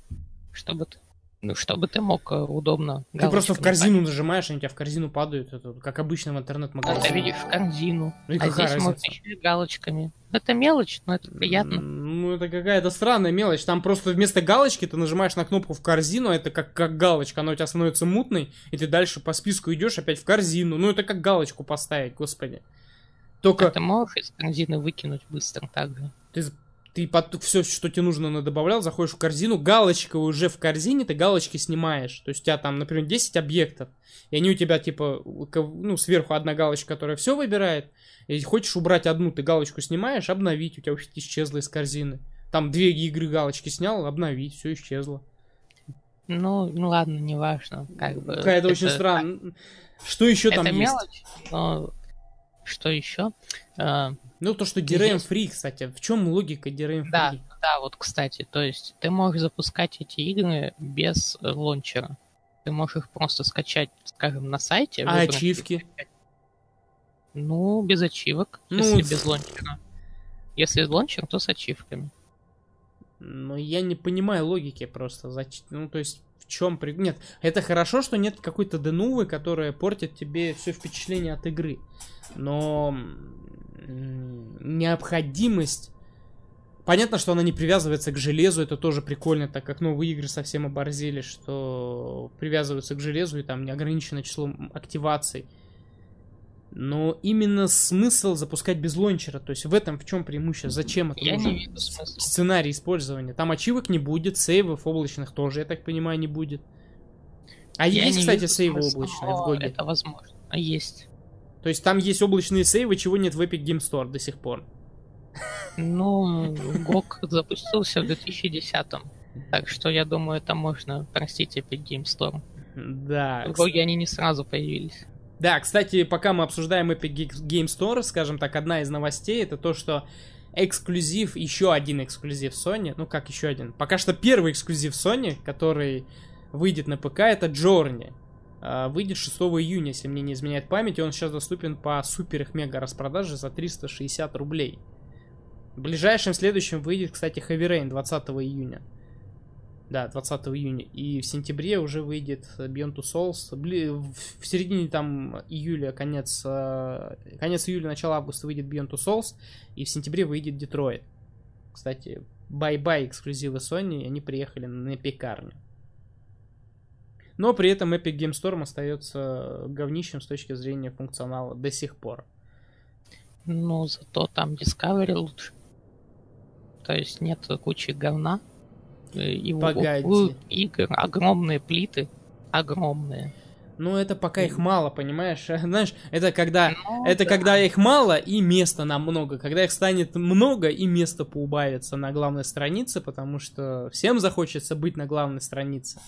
чтобы ты, ну, чтобы ты мог э, удобно Ты просто в корзину нажимаешь, они у тебя в корзину падают, это как обычно в интернет-магазине. Ты видишь корзину, Ну и а здесь можно разница? еще и галочками. Это мелочь, но это приятно. Ну, это какая-то странная мелочь. Там просто вместо галочки ты нажимаешь на кнопку в корзину, а это как, как галочка, она у тебя становится мутной, и ты дальше по списку идешь опять в корзину. Ну, это как галочку поставить, господи. Только А ты можешь из корзины выкинуть быстро также. ты, ты все, что тебе нужно, добавлял, заходишь в корзину, галочка уже в корзине, ты галочки снимаешь. То есть у тебя там, например, 10 объектов, и они у тебя типа, ну, сверху одна галочка, которая все выбирает. Если хочешь убрать одну, ты галочку снимаешь, обновить, у тебя вообще исчезло из корзины. Там две игры галочки снял, обновить, все исчезло. Ну, ну ладно, неважно. Как бы, Какая-то очень странно. Что еще там это есть? мелочь, но что еще? А, Ну, то, что DRM. Free, кстати. В чем логика DRM Free? Да, да, вот, кстати, то есть ты можешь запускать эти игры без э, лончера. Ты можешь их просто скачать, скажем, на сайте. А ачивки? Ну, без ачивок, Ну, если без лончера. Если с лончером, то с ачивками. Но я не понимаю логики просто. Ну, то есть, чем при... Нет, это хорошо, что нет какой-то денувы, которая портит тебе все впечатление от игры. Но необходимость... Понятно, что она не привязывается к железу, это тоже прикольно, так как новые игры совсем оборзели, что привязываются к железу и там неограниченное число активаций. Но именно смысл запускать без лончера, то есть в этом в чем преимущество, зачем это Я нужно? не вижу смысла. сценарий использования. Там ачивок не будет, сейвов облачных тоже, я так понимаю, не будет. А Я есть, кстати, вижу сейвы облачные в GOG е? Это возможно. А Есть. То есть там есть облачные сейвы, чего нет в Epic Game Store до сих пор. Ну, GOG запустился в 2010-м. Так что я думаю, это можно простить Epic Game Store. Да. В GOG е они не сразу появились. Да, кстати, пока мы обсуждаем Epic Game Store, скажем так, одна из новостей это то, что эксклюзив, еще один эксклюзив Sony, ну как еще один, пока что первый эксклюзив Sony, который выйдет на ПК, это Journey. А, Выйдет 6 июня, если мне не изменяет память, и он сейчас доступен по супер их мега распродаже за 360 рублей. В ближайшем следующем выйдет, кстати, Heavy Rain 20 июня. Да, 20 июня. И в сентябре уже выйдет Beyond Two Souls. В середине там июля, конец, э, конец июля, начало августа выйдет Beyond Two Souls. И в сентябре выйдет Детройт. Кстати, bye-bye эксклюзивы Sony, они приехали на пекарню. Но при этом Epic Game Store остается говнищем с точки зрения функционала до сих пор. Ну, зато там Discovery лучше. То есть нет кучи говна. Э, И у- Погоди. игр огромные плиты. Огромные. Ну, это пока их мало, понимаешь? *laughs* Знаешь, это когда Ну, Это да. когда их мало и места нам много. Когда их станет много и место поубавится на главной странице, потому что всем захочется быть на главной странице.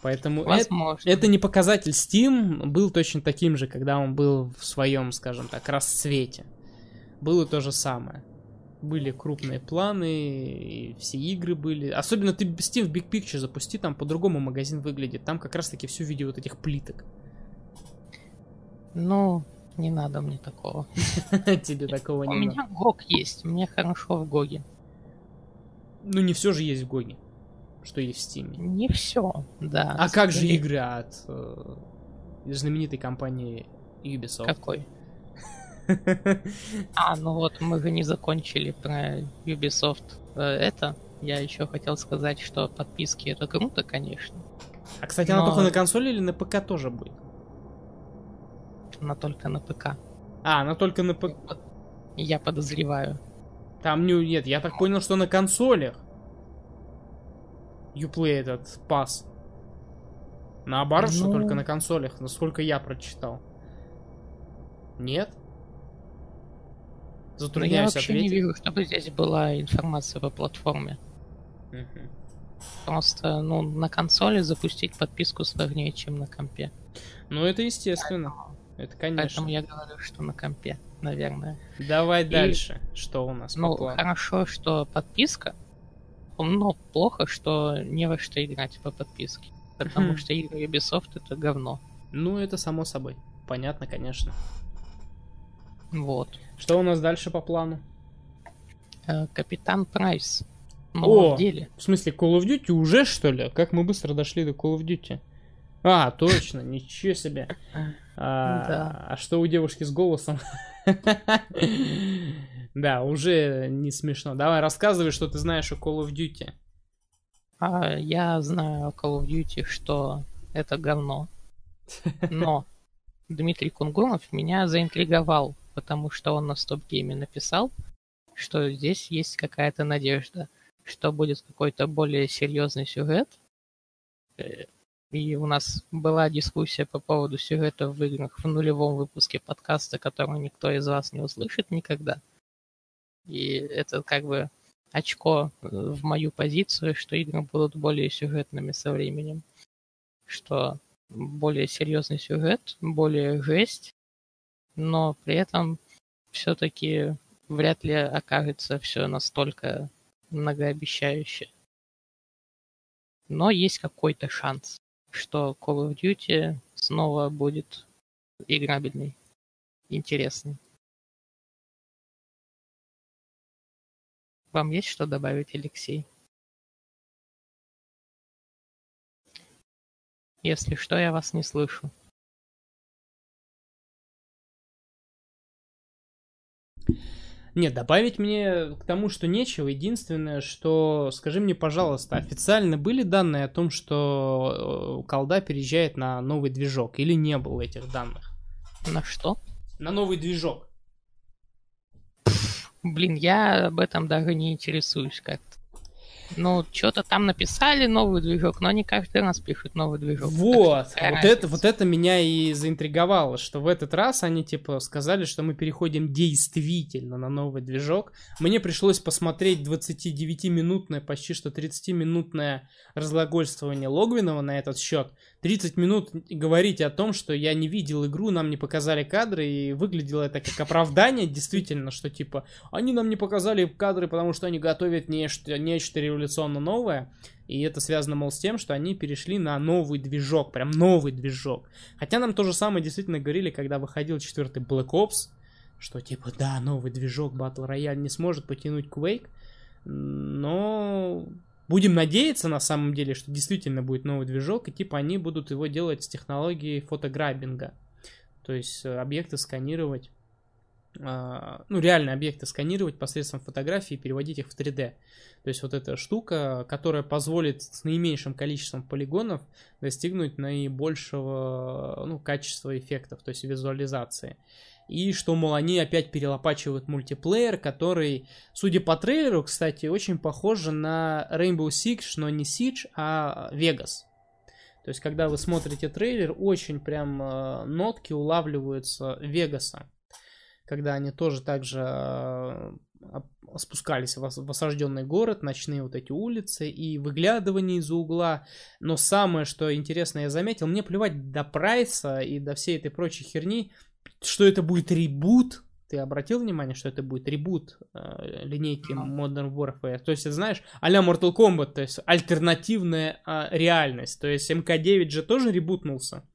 Поэтому это, это не показатель Steam был точно таким же, когда он был в своем, скажем так, расцвете. Было то же самое. Были крупные планы, и все игры были. Особенно ты Steam в Big Picture запусти, там по-другому магазин выглядит. Там как раз-таки все в виде вот этих плиток. Ну, не надо мне такого. *laughs* Тебе такого У не надо. меня ГОГ есть. Мне хорошо в ГОГе. Ну, не все же есть в GOG е, что есть в Steam е. Не все, да. А как же игры от э, знаменитой компании Ubisoft? Какой? *laughs* А, ну вот мы же не закончили про Ubisoft. Э, Это я еще хотел сказать, что подписки это круто, конечно, А, кстати, она только на консоли или на ПК тоже будет? но только на ПК. А, она только на ПК. Я подозреваю. Там не... Нет, я так понял, что на консолях. Uplay этот пас. Наоборот, что Ну. только на консолях, насколько я прочитал. Нет? Но я Затрудняюсь вообще не ответить. вижу, чтобы здесь была информация по платформе. Мгм. Просто, ну, на консоли запустить подписку сложнее, чем на компе. Ну, это естественно. Это конечно. Поэтому я говорю, что на компе, наверное. Давай дальше. Что у нас Ну, хорошо, что подписка, но плохо, что не во что играть по подписке. Потому что игры Ubisoft это говно. Ну, это само собой. Понятно, конечно. Вот. Что у нас дальше по плану? Э, Капитан Прайс. О! в деле. В смысле, Call of Duty уже, что ли? Как мы быстро дошли до Call of Duty? А, точно, *laughs* ничего себе. А, Да. а что у девушки с голосом? *laughs* Да, уже не смешно. Давай, рассказывай, что ты знаешь о Call of Duty. А, я знаю о Call of Duty, что это говно. *laughs* Но Дмитрий Кунгуров меня заинтриговал, потому что он на стоп-гейме написал, что здесь есть какая-то надежда, что будет какой-то более серьезный сюжет. Э, И у нас была дискуссия по поводу сюжета в играх в нулевом выпуске подкаста, который никто из вас не услышит никогда. И это как бы очко э, в мою позицию, что игры будут более сюжетными со временем. Что более серьезный сюжет, более жесть, но при этом все-таки вряд ли окажется все настолько многообещающе. Но есть какой-то шанс, что Call of Duty снова будет играбельный, интересный. Вам есть что добавить, Алексей? Если что, я вас не слышу. Нет, добавить мне к тому, что нечего. Единственное, что, скажи мне, пожалуйста, официально были данные о том, что э, колда переезжает на новый движок? Или не было этих данных? На что? На новый движок. Блин, я об этом даже не интересуюсь как-то. Ну, что-то там написали новый движок, но они каждый раз пишут новый движок. Вот, вот это, вот это меня и заинтриговало, что в этот раз они типа сказали, что мы переходим действительно на новый движок. Мне пришлось посмотреть 29-минутное, почти что 30-минутное разглагольствование Логвинова на этот счет. 30 минут говорить о том, что я не видел игру, нам не показали кадры, и выглядело это как оправдание, действительно, что типа, они нам не показали кадры, потому что они готовят нечто, нечто революционно новое, и это связано, мол, с тем, что они перешли на новый движок, прям новый движок. Хотя нам то же самое действительно говорили, когда выходил четвертый Black Ops, что типа, да, новый движок Battle Royale не сможет потянуть Quake, но Будем надеяться, на самом деле, что действительно будет новый движок, и типа они будут его делать с технологией фотограббинга. То есть э, объекты сканировать, а, ну, реально объекты сканировать посредством фотографии и переводить их в 3D. То есть вот эта штука, которая позволит с наименьшим количеством полигонов достигнуть наибольшего ну, качества эффектов, то есть визуализации. И что, мол, они опять перелопачивают мультиплеер, который, судя по трейлеру, кстати, очень похож на Rainbow Six, но не Siege, а Vegas. То есть, когда вы смотрите трейлер, очень прям э, нотки улавливаются Вегаса. Когда они тоже также э, спускались в осажденный город, ночные вот эти улицы и выглядывание из-за угла. Но самое, что интересно я заметил, мне плевать до прайса и до всей этой прочей херни, что это будет ребут. Ты обратил внимание, что это будет ребут э, линейки Modern Warfare? То есть, знаешь, а-ля Mortal Kombat, то есть альтернативная э, реальность. То есть МК-9 же тоже ребутнулся.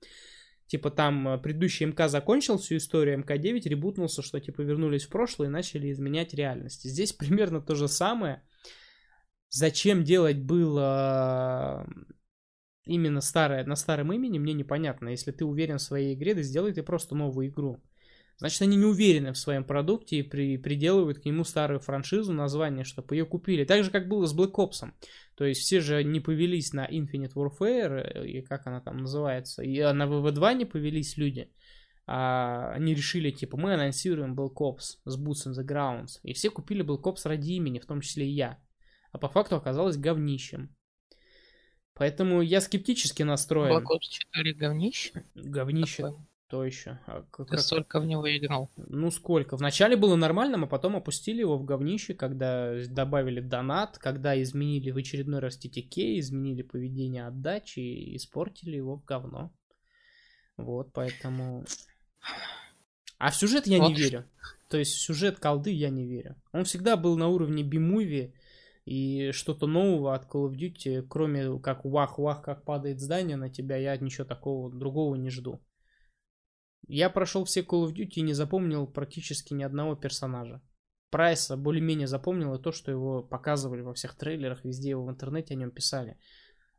Типа там э, предыдущий МК закончил всю историю, МК-9 ребутнулся, что типа вернулись в прошлое и начали изменять реальность. Здесь *laughs* примерно то же самое. Зачем делать было именно старое, на старом имени, мне непонятно. Если ты уверен в своей игре, да сделай ты просто новую игру. Значит, они не уверены в своем продукте и при, приделывают к нему старую франшизу, название, чтобы ее купили. Так же, как было с Black Ops. То есть все же не повелись на Infinite Warfare, э, и как она там называется, и на VV2 не повелись люди. А они решили, типа, мы анонсируем Black Ops с Boots on the Grounds. И все купили Black Ops ради имени, в том числе и я. А по факту оказалось говнищем. Поэтому я скептически настроен. Black Ops 4 говнище? Говнище. Такое. То еще. А как, Ты сколько в него играл? Ну сколько? Вначале было нормальным, а потом опустили его в говнище, когда добавили донат, когда изменили в очередной раз TTK, изменили поведение отдачи и испортили его в говно. Вот, поэтому... А в сюжет я вот. не верю. То есть в сюжет колды я не верю. Он всегда был на уровне би-муви, и что-то нового от Call of Duty, кроме как вах-вах, как падает здание на тебя, я ничего такого другого не жду. Я прошел все Call of Duty и не запомнил практически ни одного персонажа. Прайса более-менее запомнил и то, что его показывали во всех трейлерах, везде его в интернете о нем писали.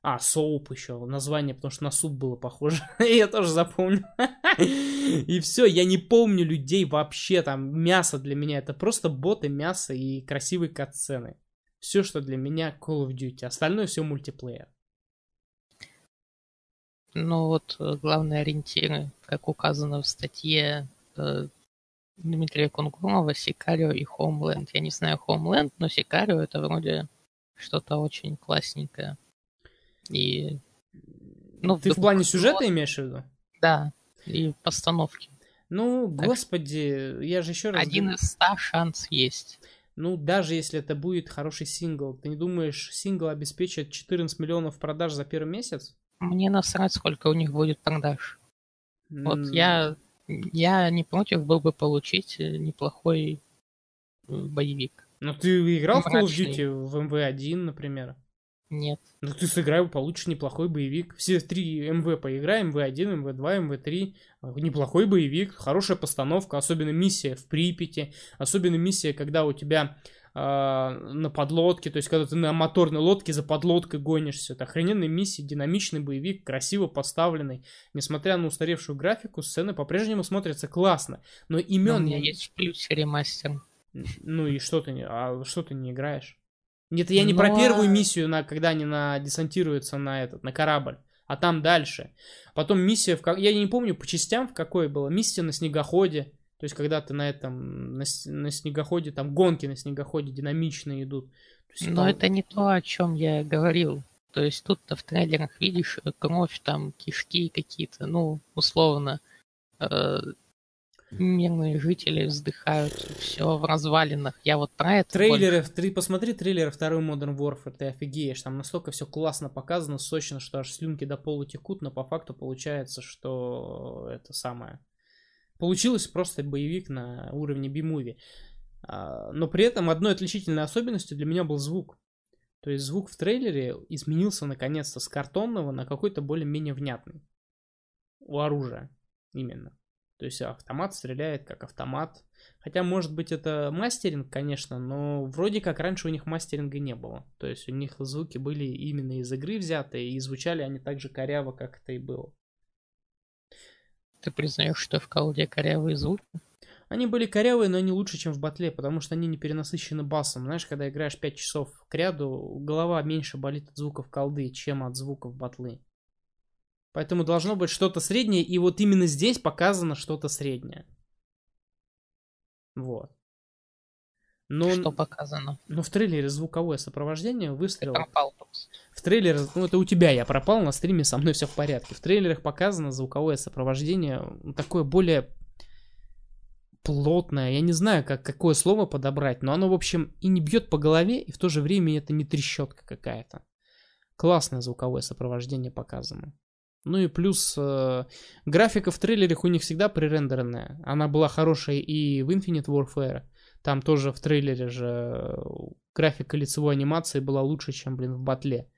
А, Соуп еще, название, потому что на суп было похоже. *laughs* я тоже запомнил. *laughs* и все, я не помню людей вообще, там, мясо для меня, это просто боты, мясо и красивые катсцены. Все, что для меня Call of Duty. Остальное все мультиплеер. Ну вот э, главные ориентиры, как указано в статье э, Дмитрия Кунгурова, Сикарио и Homeland. Я не знаю Homeland, но Сикарио это вроде что-то очень классненькое. И... Ну, Ты в плане сюжета имеешь в виду? Да, и постановки. Ну, так господи, я же еще раз... Один из ста шанс есть. Ну, даже если это будет хороший сингл, ты не думаешь, сингл обеспечит 14 миллионов продаж за первый месяц? Мне насрать, сколько у них будет продаж. Mm. Вот я, я не против был бы получить э, неплохой э, боевик. Ну, ты играл Мрачный. в Call of Duty в MV1, например? Нет. Ну ты сыграй, получишь неплохой боевик. Все три МВ поиграем, МВ1, МВ2, МВ3. Неплохой боевик, хорошая постановка, особенно миссия в Припяти, особенно миссия, когда у тебя э, на подлодке, то есть когда ты на моторной лодке за подлодкой гонишься. Это охрененная миссия, динамичный боевик, красиво поставленный. Несмотря на устаревшую графику, сцены по-прежнему смотрятся классно. Но имен... Но у меня есть в плюсе ремастер. Ну и что ты, а что ты не играешь? Нет, я не Но... про первую миссию, на, когда они на, десантируются на этот, на корабль, а там дальше. Потом миссия, в, я не помню по частям в какой была, миссия на снегоходе, То есть, когда ты на этом, на, на снегоходе, там гонки на снегоходе динамичные идут. Есть, Но пол... это не то, о чем я говорил. То есть тут-то в трейлерах видишь кровь, там кишки какие-то, ну, условно, э, мирные жители вздыхают, все в развалинах. Я вот про это. Трейлеры, больше... ты посмотри трейлеры второй Modern Warfare, ты офигеешь. Там настолько все классно показано, сочно, что аж слюнки до пола текут, но по факту получается, что это самое. Получилось просто боевик на уровне B-movie. А, но при этом одной отличительной особенностью для меня был звук. То есть звук в трейлере изменился наконец-то с картонного на какой-то более-менее внятный. У оружия именно. То есть автомат стреляет как автомат. Хотя, может быть, это мастеринг, конечно, но вроде как раньше у них мастеринга не было. То есть у них звуки были именно из игры взятые, и звучали они так же коряво, как это и было. Ты признаешь, что в колде корявые звуки? Они были корявые, но они лучше, чем в батле, потому что они не перенасыщены басом. Знаешь, когда играешь 5 часов к ряду, голова меньше болит от звуков колды, чем от звуков батлы. Поэтому должно быть что-то среднее, и вот именно здесь показано что-то среднее. Вот. Но, что показано? Ну, в трейлере звуковое сопровождение, выстрел. Ты пропал. В трейлере, ну это у тебя я пропал, на стриме со мной все в порядке. В трейлерах показано звуковое сопровождение, такое более плотное, я не знаю, как, какое слово подобрать, но оно, в общем, и не бьет по голове, и в то же время это не трещотка какая-то. Классное звуковое сопровождение показано. Ну и плюс э, графика в трейлерах у них всегда пререндеренная. Она была хорошая и в Infinite Warfare. Там тоже в трейлере же э, графика лицевой анимации была лучше, чем, блин, в батле.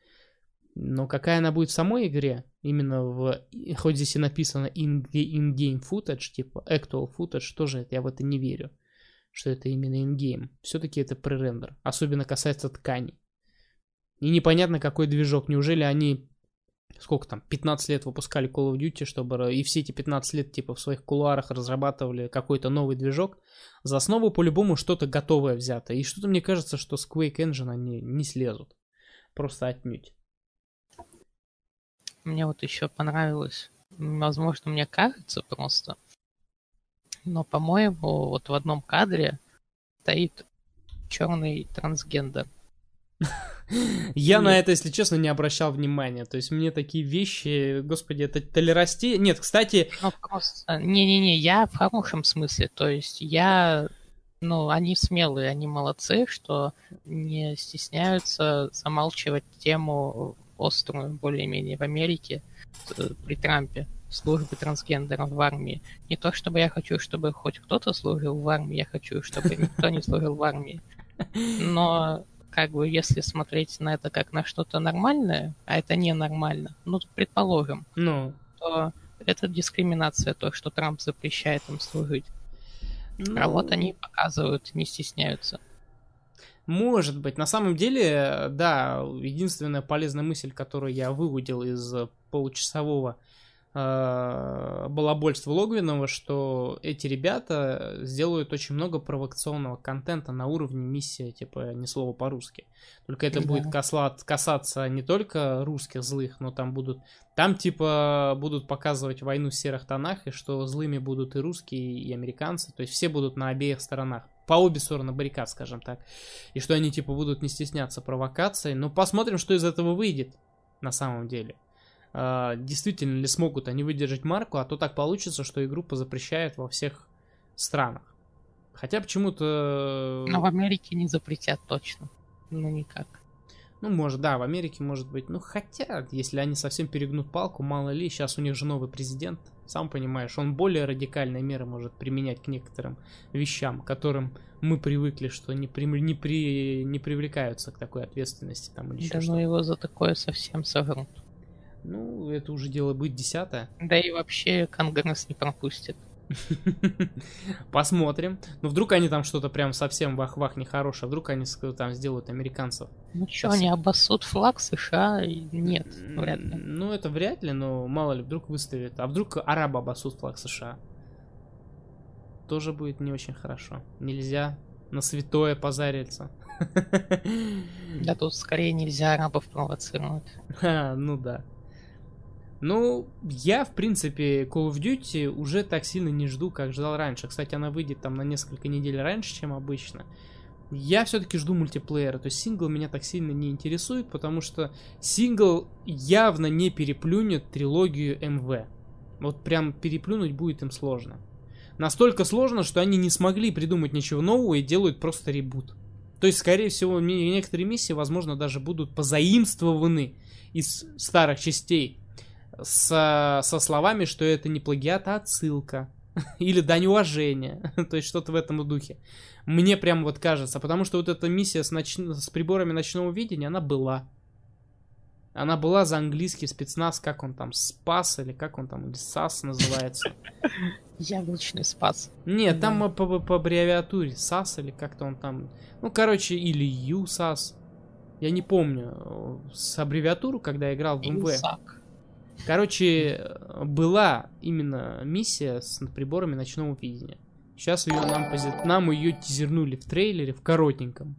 Но какая она будет в самой игре, именно в, хоть здесь и написано in-game footage, типа actual footage, тоже я в это не верю, что это именно in-game. Все-таки это пререндер, особенно касается тканей. И непонятно, какой движок. Неужели они сколько там, 15 лет выпускали Call of Duty, чтобы и все эти 15 лет типа в своих кулуарах разрабатывали какой-то новый движок. За основу по-любому что-то готовое взято. И что-то мне кажется, что с Quake Engine они не слезут. Просто отнюдь. Мне вот еще понравилось, возможно, мне кажется просто, но, по-моему, вот в одном кадре стоит черный трансгендер. Я на это, если честно, не обращал внимания. То есть мне такие вещи, господи, это толерасти. Нет, кстати... Ну, просто... Не-не-не, я в хорошем смысле. То есть я... Ну, они смелые, они молодцы, что не стесняются замалчивать тему острую более-менее в Америке э, при Трампе службы трансгендеров в армии. Не то, чтобы я хочу, чтобы хоть кто-то служил в армии, я хочу, чтобы никто не служил в армии. Но как бы если смотреть на это как на что-то нормальное, а это ненормально, ну, предположим, ну. то это дискриминация, то, что Трамп запрещает им служить. Ну... А вот они показывают, не стесняются. Может быть. На самом деле, да, единственная полезная мысль, которую я выудил из получасового э, балабольства Логвинова, что эти ребята сделают очень много провокационного контента на уровне миссии, типа, ни слова по-русски. Только это да. будет касаться не только русских злых, но там будут... Там, типа, будут показывать войну в серых тонах, и что злыми будут и русские, и американцы. То есть все будут на обеих сторонах по обе стороны баррикад, скажем так. И что они типа будут не стесняться провокацией. Но посмотрим, что из этого выйдет на самом деле. А, действительно ли смогут они выдержать марку, а то так получится, что игру позапрещают во всех странах. Хотя почему-то... Но в Америке не запретят точно. Ну никак. Ну, может, да, в Америке может быть. Ну, хотя, если они совсем перегнут палку, мало ли, сейчас у них же новый президент. Сам понимаешь, он более радикальные меры может применять к некоторым вещам, которым мы привыкли, что не, при, не, при, не привлекаются к такой ответственности там или да, ну его за такое совсем согнут. Ну, это уже дело быть десятое. Да и вообще Конгресс не пропустит. *laughs* Посмотрим. Ну, вдруг они там что-то прям совсем вах-вах нехорошее. Вдруг они там сделают американцев. Ну что, они обоссут флаг США? Нет, вряд ли. Ну, это вряд ли, но мало ли, вдруг выставят. А вдруг арабы обоссут флаг США? Тоже будет не очень хорошо. Нельзя на святое позариться. *laughs* Да тут скорее нельзя арабов провоцировать. А, *laughs* ну да. Ну, я, в принципе, Call of Duty уже так сильно не жду, как ждал раньше. Кстати, она выйдет там на несколько недель раньше, чем обычно. Я все-таки жду мультиплеера, то есть сингл меня так сильно не интересует, потому что сингл явно не переплюнет трилогию МВ. Вот прям переплюнуть будет им сложно. Настолько сложно, что они не смогли придумать ничего нового и делают просто ребут. То есть, скорее всего, некоторые миссии, возможно, даже будут позаимствованы из старых частей со, со словами, что это не плагиат, а отсылка. *laughs* Или дань уважения. *laughs* То есть что-то в этом духе. Мне прям вот кажется. Потому что вот эта миссия с, ноч... с приборами ночного видения, она была. Она была за английский спецназ, как он там, спас или как он там, или САС называется. *laughs* Яблочный спас. Нет, да. там по, по аббревиатуре САС или как-то он там, ну, короче, или ЮСАС. Я не помню с аббревиатуру, когда я играл в МВ. Юсак. Короче, была именно миссия с приборами ночного видения. Сейчас ее нам, нам ее тизернули в трейлере, в коротеньком.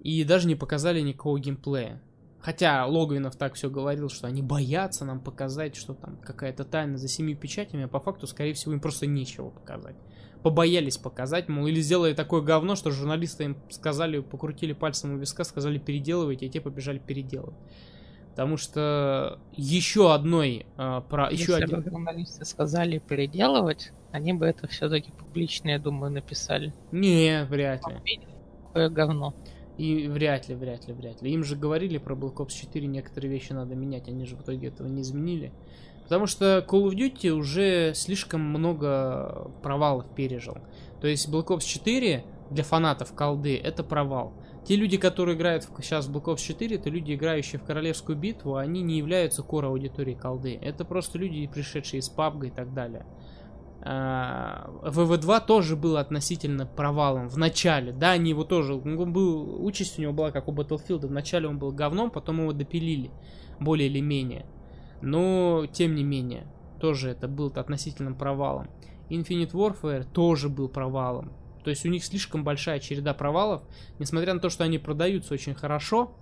И даже не показали никакого геймплея. Хотя Логвинов так все говорил, что они боятся нам показать, что там какая-то тайна за семью печатями, а по факту, скорее всего, им просто нечего показать. Побоялись показать, мол, или сделали такое говно, что журналисты им сказали, покрутили пальцем у виска, сказали переделывайте, и те побежали переделывать. Потому что еще одной э, про Если еще один. бы журналисты сказали переделывать, они бы это все-таки публично, я думаю, написали. Не, вряд ли. Какое говно. И вряд ли, вряд ли, вряд ли. Им же говорили про Black Ops 4, некоторые вещи надо менять, они же в итоге этого не изменили. Потому что Call of Duty уже слишком много провалов пережил. То есть Black Ops 4 для фанатов колды это провал. Те люди, которые играют в, сейчас в Black Ops 4, это люди, играющие в Королевскую битву, они не являются кор аудиторией колды. Это просто люди, пришедшие из PUBG и так далее. ВВ-2 а, тоже был относительно провалом в начале. Да, они его тоже... Он был, участь у него была как у Battlefield. Вначале он был говном, потом его допилили. Более или менее. Но, тем не менее, тоже это был относительным провалом. Infinite Warfare тоже был провалом. То есть у них слишком большая череда провалов, несмотря на то, что они продаются очень хорошо,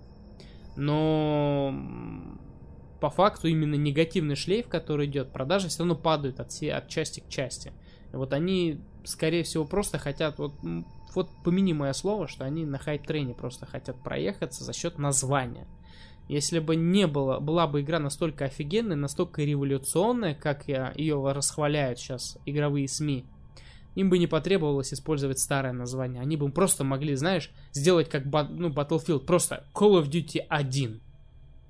но по факту именно негативный шлейф, который идет, продажи все равно падают от, от части к части. И вот они, скорее всего, просто хотят, вот, вот помяни мое слово, что они на хайп-трене просто хотят проехаться за счет названия. Если бы не было, была бы игра настолько офигенная, настолько революционная, как я, ее расхваляют сейчас игровые СМИ, им бы не потребовалось использовать старое название. Они бы просто могли, знаешь, сделать как ну, Battlefield, просто Call of Duty 1.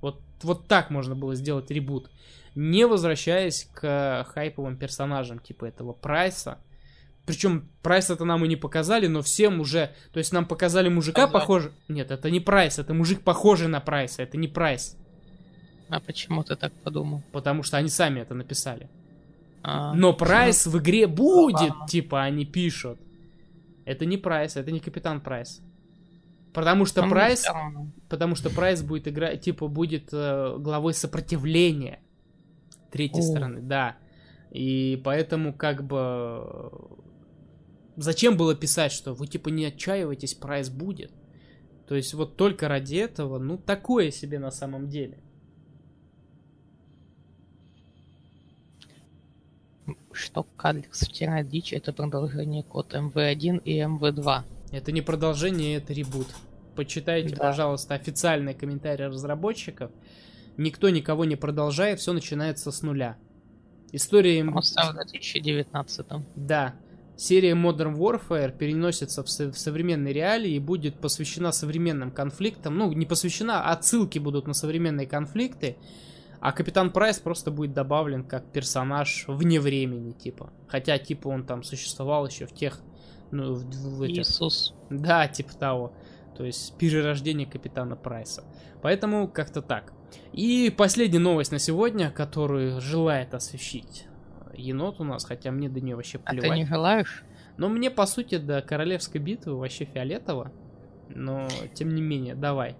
Вот, вот так можно было сделать ребут. Не возвращаясь к хайповым персонажам, типа этого Прайса. Причем Прайса-то нам и не показали, но всем уже... То есть нам показали мужика похоже... Нет, это не Прайс, это мужик похожий на Прайса, это не Прайс. А почему ты так подумал? Потому что они сами это написали. А, Но прайс в игре будет, типа они пишут. Это не прайс, это не капитан прайс. Потому что прайс, потому что прайс будет играть, типа будет э, главой сопротивления третьей стороны, да. И поэтому как бы зачем было писать, что вы типа не отчаивайтесь, прайс будет. То есть вот только ради этого, ну такое себе на самом деле. Что Кадликс втирает дичь, это продолжение код МВ1 и МВ2. Это не продолжение, это ребут. Почитайте, да. пожалуйста, официальные комментарии разработчиков. Никто никого не продолжает, все начинается с нуля. История... Он в 2019 Да. Серия Modern Warfare переносится в, в современной реалии и будет посвящена современным конфликтам. Ну, не посвящена, а отсылки будут на современные конфликты. А Капитан Прайс просто будет добавлен как персонаж вне времени, типа. Хотя, типа, он там существовал еще в тех... Ну, в, в этих... Иисус. Да, типа того. То есть перерождение Капитана Прайса. Поэтому как-то так. И последняя новость на сегодня, которую желает освещить енот у нас, хотя мне до нее вообще плевать. А ты не желаешь? Но мне, по сути, до королевской битвы вообще фиолетово. Но, тем не менее, давай.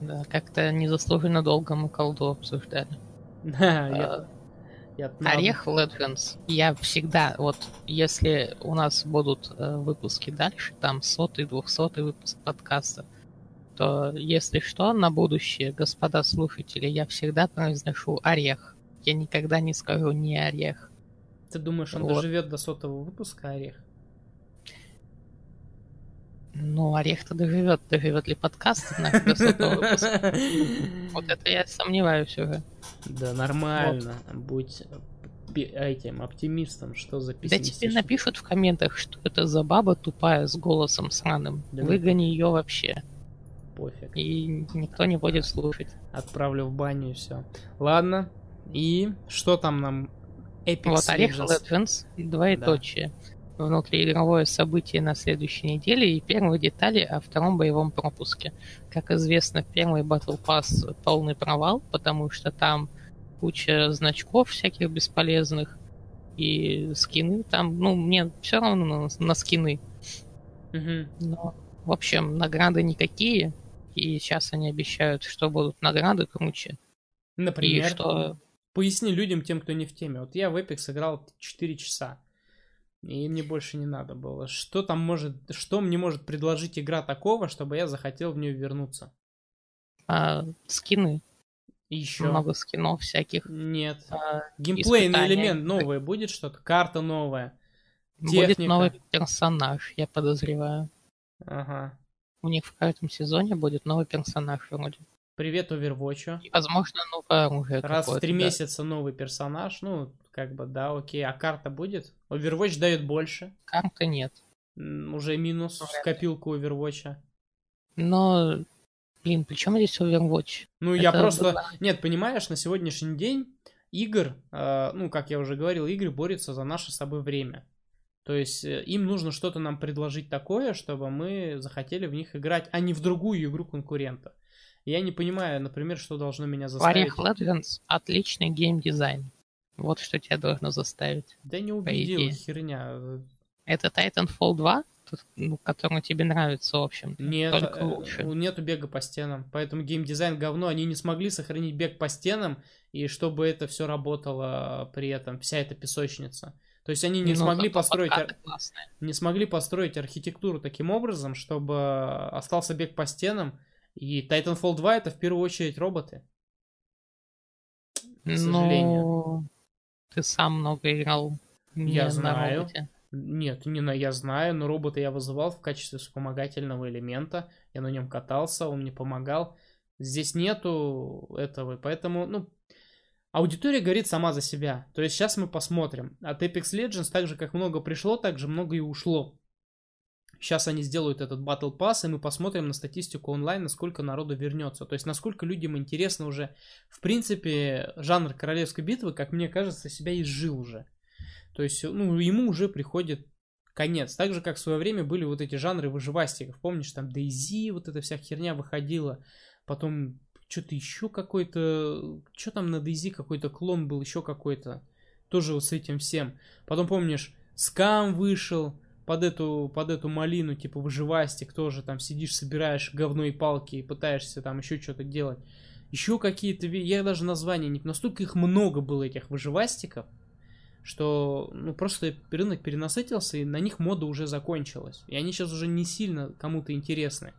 Да, как-то незаслуженно долго мы колду обсуждали. Да, *laughs* я... Я Орех Legends. Я всегда, вот, если у нас будут э, выпуски дальше, там сотый, двухсотый выпуск подкаста, что, если что, на будущее, господа слушатели, я всегда произношу орех. Я никогда не скажу не орех. Ты думаешь, он Вот. доживет до сотого выпуска Орех? Ну, орех-то доживет. Доживет ли подкаст выпуска? *laughs* Вот это я сомневаюсь уже. Да нормально. Будь этим оптимистом, что за Да тебе напишут в комментах, что это за баба тупая с голосом сраным. Да Выгони ее вообще. Пофиг. И никто не будет слушать. Отправлю в баню и все. Ладно. И что там нам Epic Вот Орех Legends? Двоеточие. Внутриигровое событие на следующей неделе и первые детали о втором боевом пропуске. Как известно, первый Battle Pass полный провал, потому что там куча значков всяких бесполезных и скины там, ну, мне все равно на, на скины. Мгм. Но, в общем, награды никакие, и сейчас они обещают, что будут награды круче. Например, И что поясни людям, тем, кто не в теме. Вот я в Epic сыграл 4 часа. И мне больше не надо было. Что там может, что мне может предложить игра такого, чтобы я захотел в нее вернуться? а, скины, еще. много скинов всяких. Нет. А, Геймплейный испытания. элемент новый будет что-то? Карта новая. Будет Техника. новый персонаж, я подозреваю. Ага. У них в каждом сезоне будет новый персонаж вроде. Привет Overwatch. И, возможно, новое оружие Раз в три да. месяца новый персонаж, ну, как бы, да, окей. А карта будет? Overwatch дает больше. Карты нет. Уже минус в Вряд ли. копилку Overwatch. Но, блин, при чем здесь Overwatch? Ну, я Это просто... было. Нет, понимаешь, на сегодняшний день игр, э, ну, как я уже говорил, игры борются за наше с собой время. То есть э, им нужно что-то нам предложить такое, чтобы мы захотели в них играть, а не в другую игру конкурента. Я не понимаю, например, что должно меня заставить. Орех Legends отличный геймдизайн. Вот что тебя должно заставить. Да не убедила идее. херня. Это Titanfall 2, тот, ну, который тебе нравится, в общем. Нет, Только э, лучше. нету бега по стенам. Поэтому геймдизайн говно. Они не смогли сохранить бег по стенам, и чтобы это все работало при этом, вся эта песочница. То есть они не Ну, смогли построить, ар- не смогли построить архитектуру таким образом, чтобы остался бег по стенам. И Titanfall 2 это в первую очередь роботы. К сожалению. Ну, ты сам много играл. не Я на знаю. роботе. Нет, не на я знаю, но робота я вызывал в качестве вспомогательного элемента. Я на нем катался, он мне помогал. Здесь нету этого, поэтому, ну, аудитория говорит сама за себя. То есть сейчас мы посмотрим. От Apex Legends так же, как много пришло, так же много и ушло. Сейчас они сделают этот Battle Pass, и мы посмотрим на статистику онлайн, насколько народу вернется. То есть, насколько людям интересно уже. В принципе, жанр королевской битвы, как мне кажется, себя изжил уже. То есть, ну, ему уже приходит конец. Так же, как в свое время были вот эти жанры выживастиков. Помнишь, там DayZ, вот эта вся херня выходила. Потом что-то еще какой-то... Что там на DayZ какой-то клон был, еще какой-то. Тоже вот с этим всем. Потом, помнишь, Скам вышел под эту, под эту малину, типа выживастик тоже. Там сидишь, собираешь говно и палки и пытаешься там еще что-то делать. Еще какие-то... Я даже названия не... Настолько их много было, этих выживастиков что ну просто рынок перенасытился, и на них мода уже закончилась. И они сейчас уже не сильно кому-то интересны.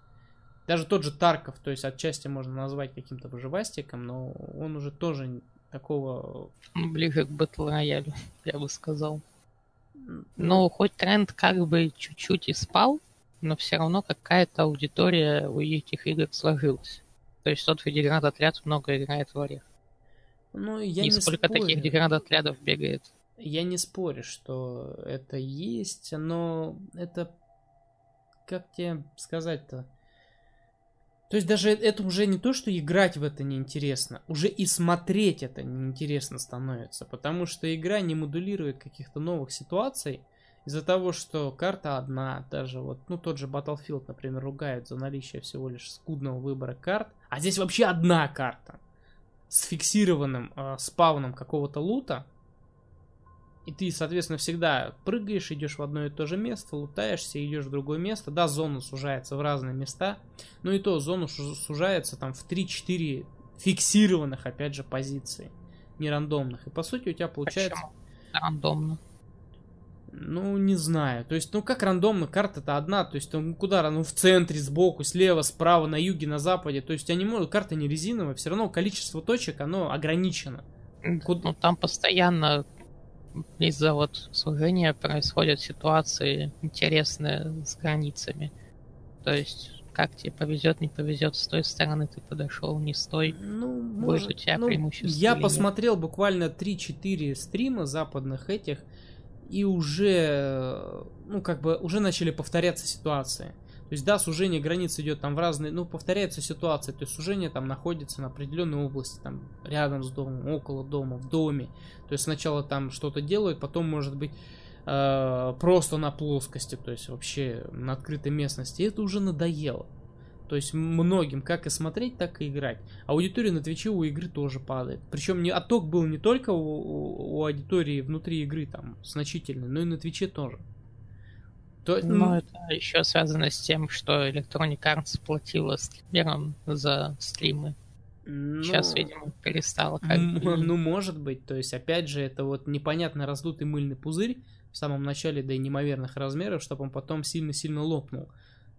Даже тот же Тарков, то есть отчасти можно назвать каким-то выживастиком, но он уже тоже такого... Ближе к батл роялю, я бы сказал. Ну, хоть тренд как бы чуть-чуть и спал, но все равно какая-то аудитория у этих игр сложилась. То есть тот же деград-отряд много играет в Орех. ну, я и не сколько спорю. таких деград-отрядов бегает. Я не спорю, что это есть, но это... Как тебе сказать-то? То есть даже это уже не то, что играть в это неинтересно, уже и смотреть это неинтересно становится, потому что игра не модулирует каких-то новых ситуаций из-за того, что карта одна, даже вот, ну тот же Battlefield, например, ругают за наличие всего лишь скудного выбора карт, а здесь вообще одна карта с фиксированным э, спавном какого-то лута, и ты, соответственно, всегда прыгаешь, идешь в одно и то же место, лутаешься, идешь в другое место. Да, зона сужается в разные места, но и то зона сужается там в 3-4 фиксированных, опять же, позиции, не рандомных. И по сути у тебя получается... Почему? Рандомно. Ну, не знаю. То есть, ну как рандомно, карта-то одна. То есть, ну куда? Ну в центре, сбоку, слева, справа, на юге, на западе. То есть, они могут, карта не резиновая, все равно количество точек, оно ограничено. Ну там постоянно из-за вот сужения происходят ситуации интересные с границами. То есть, как тебе повезет, не повезет, с той стороны ты подошел, не с той, Ну, будет может, у тебя ну, преимущество. Я или нет. посмотрел буквально 3-4 стрима западных этих, и уже, ну, как бы, уже начали повторяться ситуации. То есть, да, сужение границ идет там в разные, ну, повторяются ситуации. То есть, сужение там находится на определенной области, там, рядом с домом, около дома, в доме. То есть, сначала там что-то делают, потом, может быть, э, просто на плоскости, то есть, вообще на открытой местности. И это уже надоело. То есть многим как и смотреть, так и играть. Аудитория на Твиче у игры тоже падает. Причем не, отток был не только у, у- у аудитории внутри игры там значительный, но и на Твиче тоже. То, Ну, это еще связано с тем, что Electronic Arts платила стримерам за стримы. ну, Сейчас, видимо, перестала как м- бы. ну, может быть. То есть, опять же, это вот непонятно раздутый мыльный пузырь в самом начале до неимоверных размеров, чтобы он потом сильно-сильно лопнул.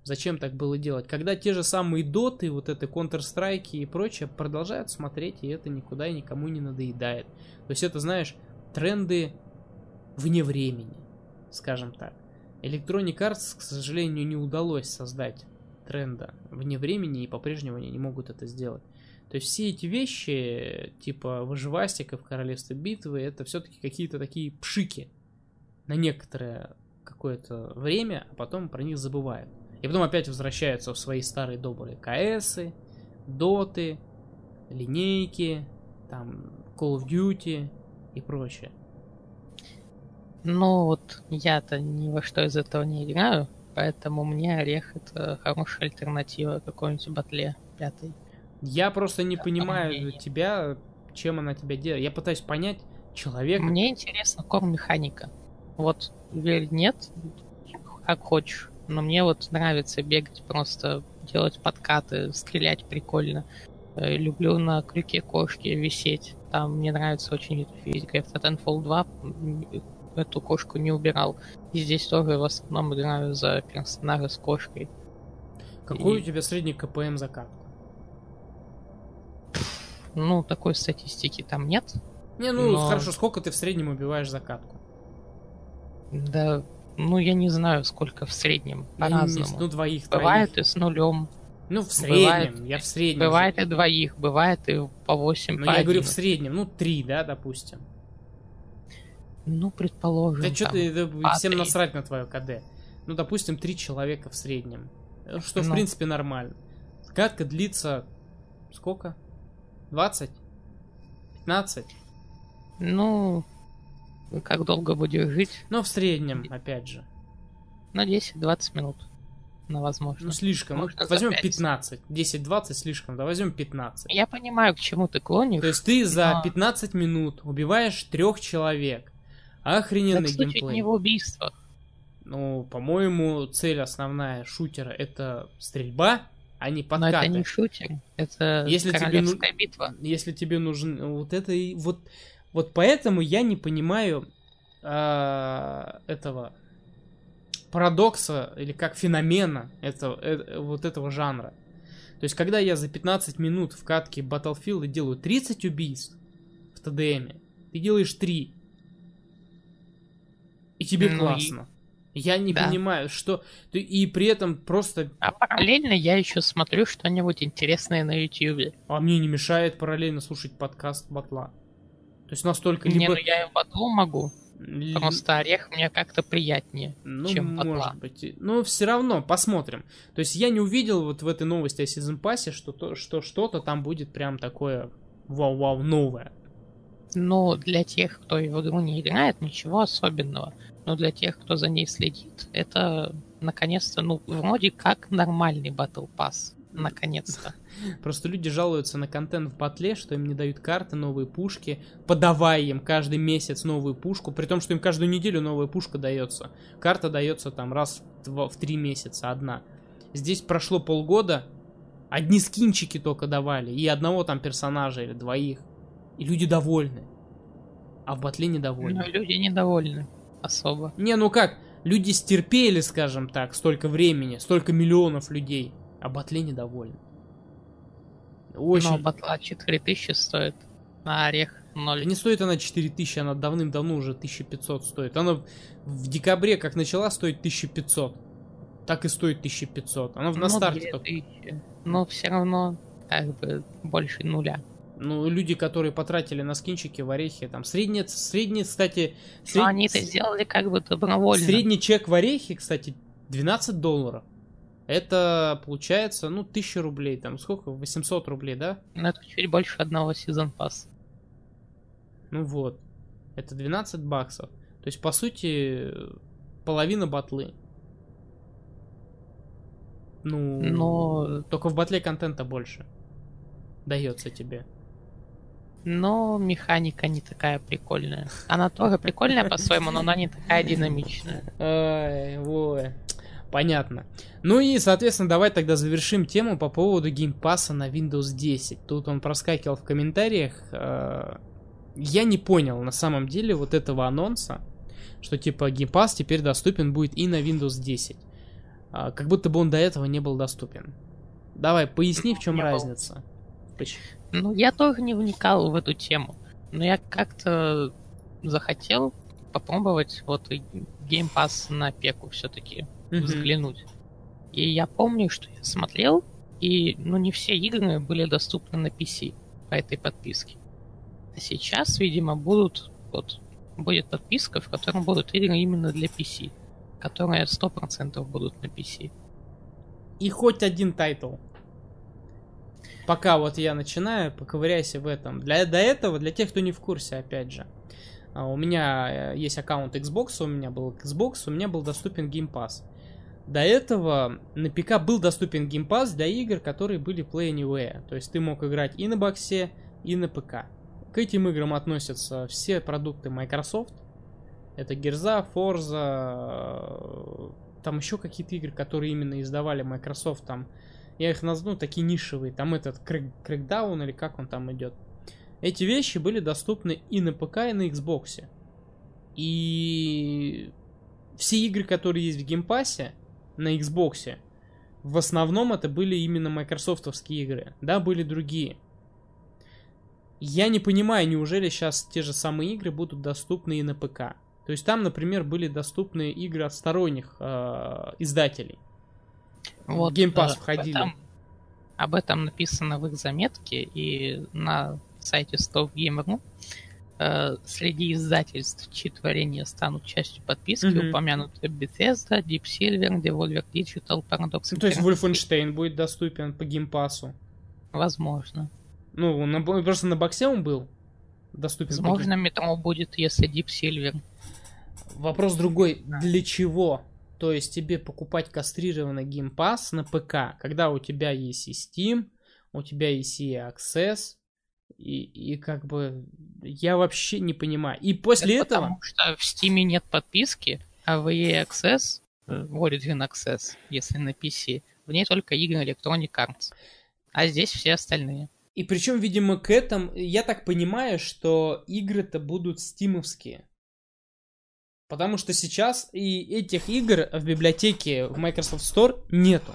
Зачем так было делать? Когда те же самые доты, вот это Counter-Strike и прочее продолжают смотреть, и это никуда и никому не надоедает. То есть это, знаешь, тренды вне времени, скажем так. Electronic Arts, к сожалению, не удалось создать тренда вне времени, и по-прежнему они не могут это сделать. То есть все эти вещи, типа выживастиков, королевства битвы, это все-таки какие-то такие пшики на некоторое какое-то время, а потом про них забывают. И потом опять возвращаются в свои старые добрые КСы, доты, линейки, там Call of Duty и прочее. Ну вот я-то ни во что из этого не играю, поэтому мне Орех это хорошая альтернатива какой-нибудь батле пятой. Я просто не Да, понимаю мнение. тебя, чем она тебя делает. Я пытаюсь понять человека. Мне интересно кор-механика. Вот, верь, нет, как хочешь. Но мне вот нравится бегать просто, делать подкаты, стрелять прикольно. Э, Люблю на крюке кошки висеть. Там мне нравится очень физика. Я в Titanfall 2 м, эту кошку не убирал. И здесь тоже в основном играю за персонажа с кошкой. Какой И- у тебя средний КПМ закат? Ну, такой статистики там нет. Не, ну Но- хорошо, сколько ты в среднем убиваешь закатку? Да, ну я не знаю, сколько в среднем. Не- По-разному. Ну, двоих, Бывает троих. и с нулем. Ну, в среднем, бывает- я в среднем. Бывает и двоих, бывает и по 8, Ну, я говорю в 11. среднем, ну, три, да, допустим. Ну, предположим. Да что ты, да, а, всем три. насрать на твое КД. Ну, допустим, три человека в среднем. Что, в Ну. принципе, нормально. Катка длится сколько? 20? 15? Ну, как долго будешь жить? Ну, в среднем, опять же. Ну, 10-20 минут. На возможно. Ну, слишком. Может, за возьмем пять. 15. 10-20 слишком, да возьмем 15. Я понимаю, к чему ты клонишь. То есть ты за но- 15 минут убиваешь трех человек. Так Охрененный ведь геймплей. не в убийствах. Ну, по-моему, цель основная шутера это стрельба, а не Но подкаты. это не шутер. Это Если тебе королевская битва. Если тебе нужен вот это и вот вот поэтому я не понимаю а, этого парадокса или как феномена этого э, вот этого жанра. То есть когда я за 15 минут в катке Battlefield делаю 30 убийств в ТДМе, ты делаешь 3. И тебе Ну и- классно. Я не Да. понимаю, что... ты- И при этом просто... А параллельно я еще смотрю что-нибудь интересное на YouTube. А мне не мешает параллельно слушать подкаст Батла. То есть настолько Не, либо... ну я и в батлу могу. Просто орех мне как-то приятнее. Ну, чем Батла. может быть. и- Но все равно, посмотрим. То есть я не увидел вот в этой новости о Season Pass, что, то, что что-то там будет прям такое вау-вау новое. Ну, для тех, кто в игру не играет, ничего особенного. Но для тех, кто за ней следит, это наконец-то, ну, вроде как нормальный Battle Pass. Наконец-то. Просто люди жалуются на контент в батле, что им не дают карты, новые пушки, подавая им каждый месяц новую пушку, при том, что им каждую неделю новая пушка дается. Карта дается там раз в три месяца одна. Здесь прошло полгода, одни скинчики только давали, и одного там персонажа или двоих. И люди довольны. А в батле недовольны. Но люди недовольны. особо. Не, ну как, люди стерпели, скажем так, столько времени, столько миллионов людей, а батле недовольны. Очень. Но батла 4000 стоит, на орех 0. Не стоит она 4000, она давным-давно уже 1500 стоит. Она в декабре, как начала, стоить 1500. Так и стоит 1500. Она на ну, старте как... Но все равно как бы больше нуля. Ну, люди, которые потратили на скинчики в орехи, там, средний, средний, кстати... Сред... Они это сделали как бы добровольно. Средний чек в орехи, кстати, 12 долларов. Это получается, ну, 1000 рублей, там, сколько? 800 рублей, да? Ну, это чуть больше одного сезон пасс. Ну вот. Это 12 баксов. То есть, по сути, половина батлы. Ну, Но... только в батле контента больше дается тебе. Но механика не такая прикольная. Она тоже прикольная по-своему, но она не такая динамичная. Ой, ой. Понятно. Ну и, соответственно, давай тогда завершим тему по поводу Game Pass'а на Windows 10. Тут он проскакивал в комментариях. Э, я не понял на самом деле вот этого анонса, что типа геймпас теперь доступен будет и на Windows 10. А, как будто бы он до этого не был доступен. Давай, поясни, в чем не разница. Ну, я тоже не вникал в эту тему. Но я как-то захотел попробовать вот Game Pass на пеку все-таки mm-hmm. взглянуть. И я помню, что я смотрел, и ну не все игры были доступны на PC по этой подписке. А сейчас, видимо, будут вот будет подписка, в которой будут игры именно для PC, которые 100% будут на PC. И хоть один тайтл пока вот я начинаю, поковыряйся в этом. Для, до этого, для тех, кто не в курсе, опять же, а, у меня э, есть аккаунт Xbox, у меня был Xbox, у меня был доступен Game Pass. До этого на ПК был доступен Game Pass для игр, которые были Play Anywhere. То есть ты мог играть и на боксе, и на ПК. К этим играм относятся все продукты Microsoft. Это Gears, Forza, там еще какие-то игры, которые именно издавали Microsoft, там я их назову такие нишевые. Там этот Crackdown или как он там идет. Эти вещи были доступны и на ПК, и на Xbox. И все игры, которые есть в Game Pass'е на Xbox, в основном это были именно майкрософтовские игры. Да, были другие. Я не понимаю, неужели сейчас те же самые игры будут доступны и на ПК. То есть там, например, были доступны игры от сторонних э, издателей. Вот, Game Pass входили. Об этом, об этом написано в их заметке и на сайте StopGamer.ru э, среди издательств, чьи творения станут частью подписки, mm-hmm. упомянуты Bethesda, Deep Silver, Devolver Digital, Paradox. Ну, то есть Wolfenstein будет доступен по геймпасу? Возможно. Ну, на, просто на боксе он был доступен. Возможно, метро будет, если Deep Silver. Вопрос другой. Да. Для чего? То есть тебе покупать кастрированный геймпас на ПК, когда у тебя есть и Steam, у тебя есть и Access, и, и как бы я вообще не понимаю. И после Это этого... Потому что в Steam нет подписки, а в EA Access, э, Origin Access, если на PC, в ней только игры Electronic Arts. А здесь все остальные. И причем, видимо, к этому, я так понимаю, что игры-то будут стимовские. Потому что сейчас и этих игр в библиотеке в Microsoft Store нету.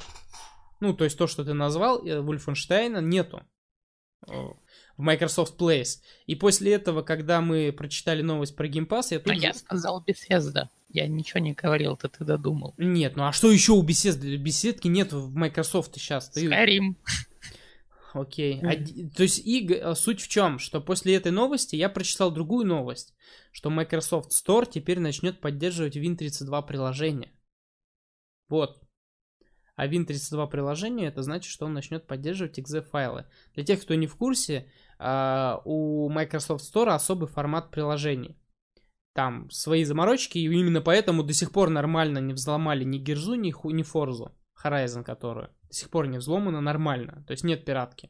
Ну, то есть то, что ты назвал, Вульфенштейна, нету э, в Microsoft Place. И после этого, когда мы прочитали новость про Game Pass, я тут... Но я сказал Bethesda. Я ничего не говорил, ты тогда думал. Нет, ну а что еще у Bethesda? Беседки нет в Microsoft сейчас. Ты... Skyrim. Окей. Mm. А, то есть и э, суть в чем, что после этой новости я прочитал другую новость, что Microsoft Store теперь начнет поддерживать Win32 приложение. Вот. А Win32 приложение это значит, что он начнет поддерживать exe файлы. Для тех, кто не в курсе, а, у Microsoft Store особый формат приложений. Там свои заморочки, и именно поэтому до сих пор нормально не взломали ни Герзу, ни, ни Форзу, Horizon которую до сих пор не взломано нормально. То есть нет пиратки.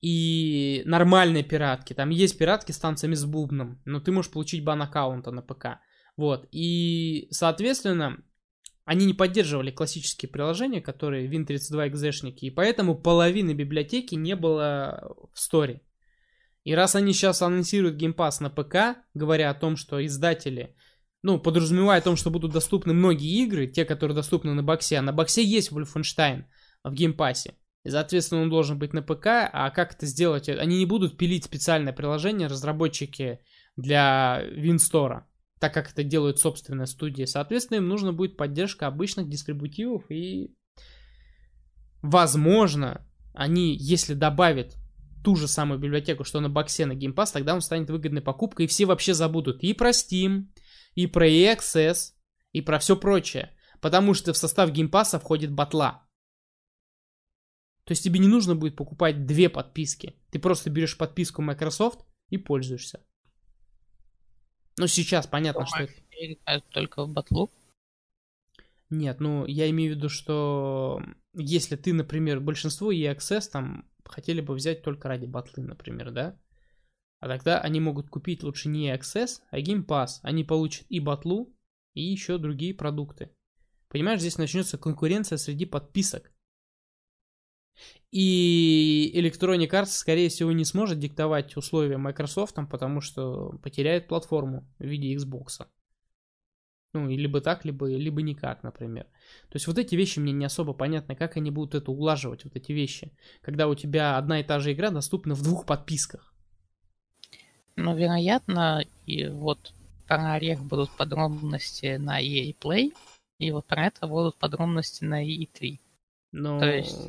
И нормальные пиратки. Там есть пиратки с танцами с бубном. Но ты можешь получить бан аккаунта на ПК. Вот. И, соответственно, они не поддерживали классические приложения, которые Win32 экзешники. И поэтому половины библиотеки не было в сторе. И раз они сейчас анонсируют Game на ПК, говоря о том, что издатели Ну, подразумевая о том, что будут доступны многие игры, те, которые доступны на боксе. А на боксе есть Wolfenstein в Game Pass'е. И, соответственно, он должен быть на ПК. А как это сделать? Они не будут пилить специальное приложение, разработчики для WinStore, так как это делают собственные студии. Соответственно, им нужна будет поддержка обычных дистрибутивов. И, возможно, они, если добавят ту же самую библиотеку, что на боксе на Game Pass, тогда он станет выгодной покупкой, и все вообще забудут и про Steam, и про EXS, и про все прочее. Потому что в состав Pass входит батла. То есть тебе не нужно будет покупать две подписки. Ты просто берешь подписку Microsoft и пользуешься. Ну, сейчас понятно, что это... только в батлу? Нет, ну, я имею в виду, что если ты, например, большинство EXS там хотели бы взять только ради батлы, например, да? А тогда они могут купить лучше не Access, а Game Pass. Они получат и батлу, и еще другие продукты. Понимаешь, здесь начнется конкуренция среди подписок. И Electronic Arts, скорее всего, не сможет диктовать условия Microsoft, потому что потеряет платформу в виде Xbox. Ну, и либо так, либо, либо никак, например. То есть вот эти вещи мне не особо понятны, как они будут это улаживать, вот эти вещи. Когда у тебя одна и та же игра доступна в двух подписках. Ну, вероятно, и вот про Орех будут подробности на EA Play, и вот про это будут подробности на E3. Ну, То есть...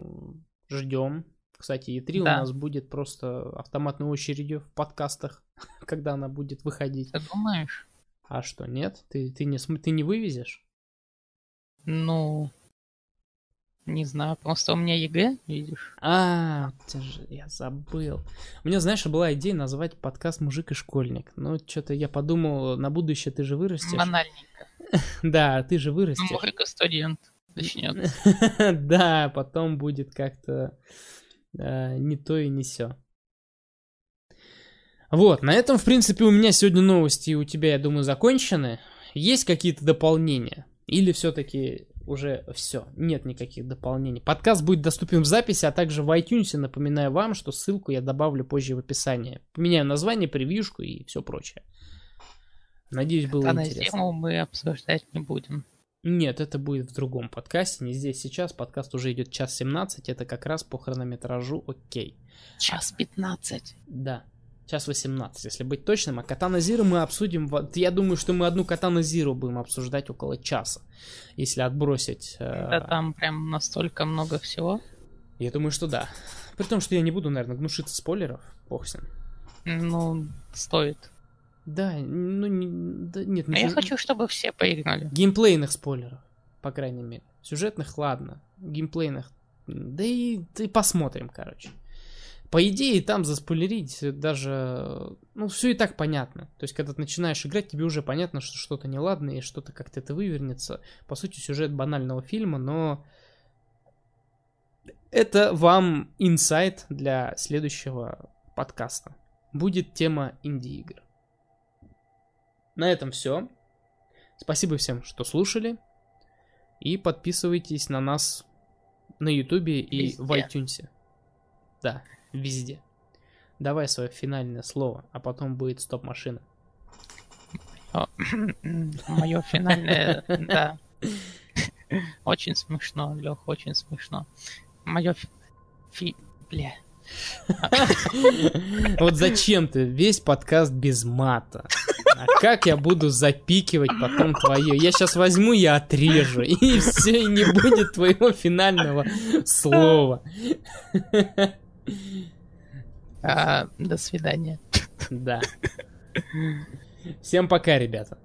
ждем. Кстати, E3 да. у нас будет просто автоматной очередью в подкастах, *laughs* когда она будет выходить. Ты думаешь? А что, нет? Ты, ты, не, ты не вывезешь? Ну, не знаю, просто у меня ЕГЭ, видишь. А, я забыл. У меня, знаешь, была идея назвать подкаст «Мужик и школьник». Ну, что-то я подумал, на будущее ты же вырастешь. Банальненько. *laughs* Да, ты же вырастешь. Мужик и студент начнет. *laughs* Да, потом будет как-то э, не то и не все. Вот, на этом, в принципе, у меня сегодня новости у тебя, я думаю, закончены. Есть какие-то дополнения? Или все-таки уже все, нет никаких дополнений. Подкаст будет доступен в записи, а также в iTunes. Напоминаю вам, что ссылку я добавлю позже в описании. Поменяю название, превьюшку и все прочее. Надеюсь, было а интересно. тему мы обсуждать не будем. Нет, это будет в другом подкасте, не здесь сейчас. Подкаст уже идет час 17, это как раз по хронометражу окей. Час 15. Да. Час 18, если быть точным. А Катана Зиру мы обсудим... Я думаю, что мы одну Катана Зиру будем обсуждать около часа. Если отбросить... Э, да там прям настолько много всего. Я думаю, что да. При том, что я не буду, наверное, гнушиться спойлеров. Бог с ним. Ну, стоит. Да, ну не, да, нет. А я хочу, чтобы все поиграли. Геймплейных спойлеров, по крайней мере. Сюжетных, ладно. Геймплейных, да и, и посмотрим, короче. По идее, там заспойлерить даже... Ну, все и так понятно. То есть, когда ты начинаешь играть, тебе уже понятно, что что-то неладно, и что-то как-то это вывернется. По сути, сюжет банального фильма, но... Это вам инсайт для следующего подкаста. Будет тема инди-игр. На этом все. Спасибо всем, что слушали. И подписывайтесь на нас на Ютубе и Везде. в iTunes. Да везде. Давай свое финальное слово, а потом будет стоп-машина. *coughs* Мое финальное, *laughs* да. *coughs* Очень смешно, Лех, очень смешно. Мое фи... Бля. *laughs* Вот зачем ты весь подкаст без мата? А как я буду запикивать потом твое? Я сейчас возьму и отрежу, и все, и не будет твоего финального слова. *laughs* А, до свидания. Да. Всем пока, ребята.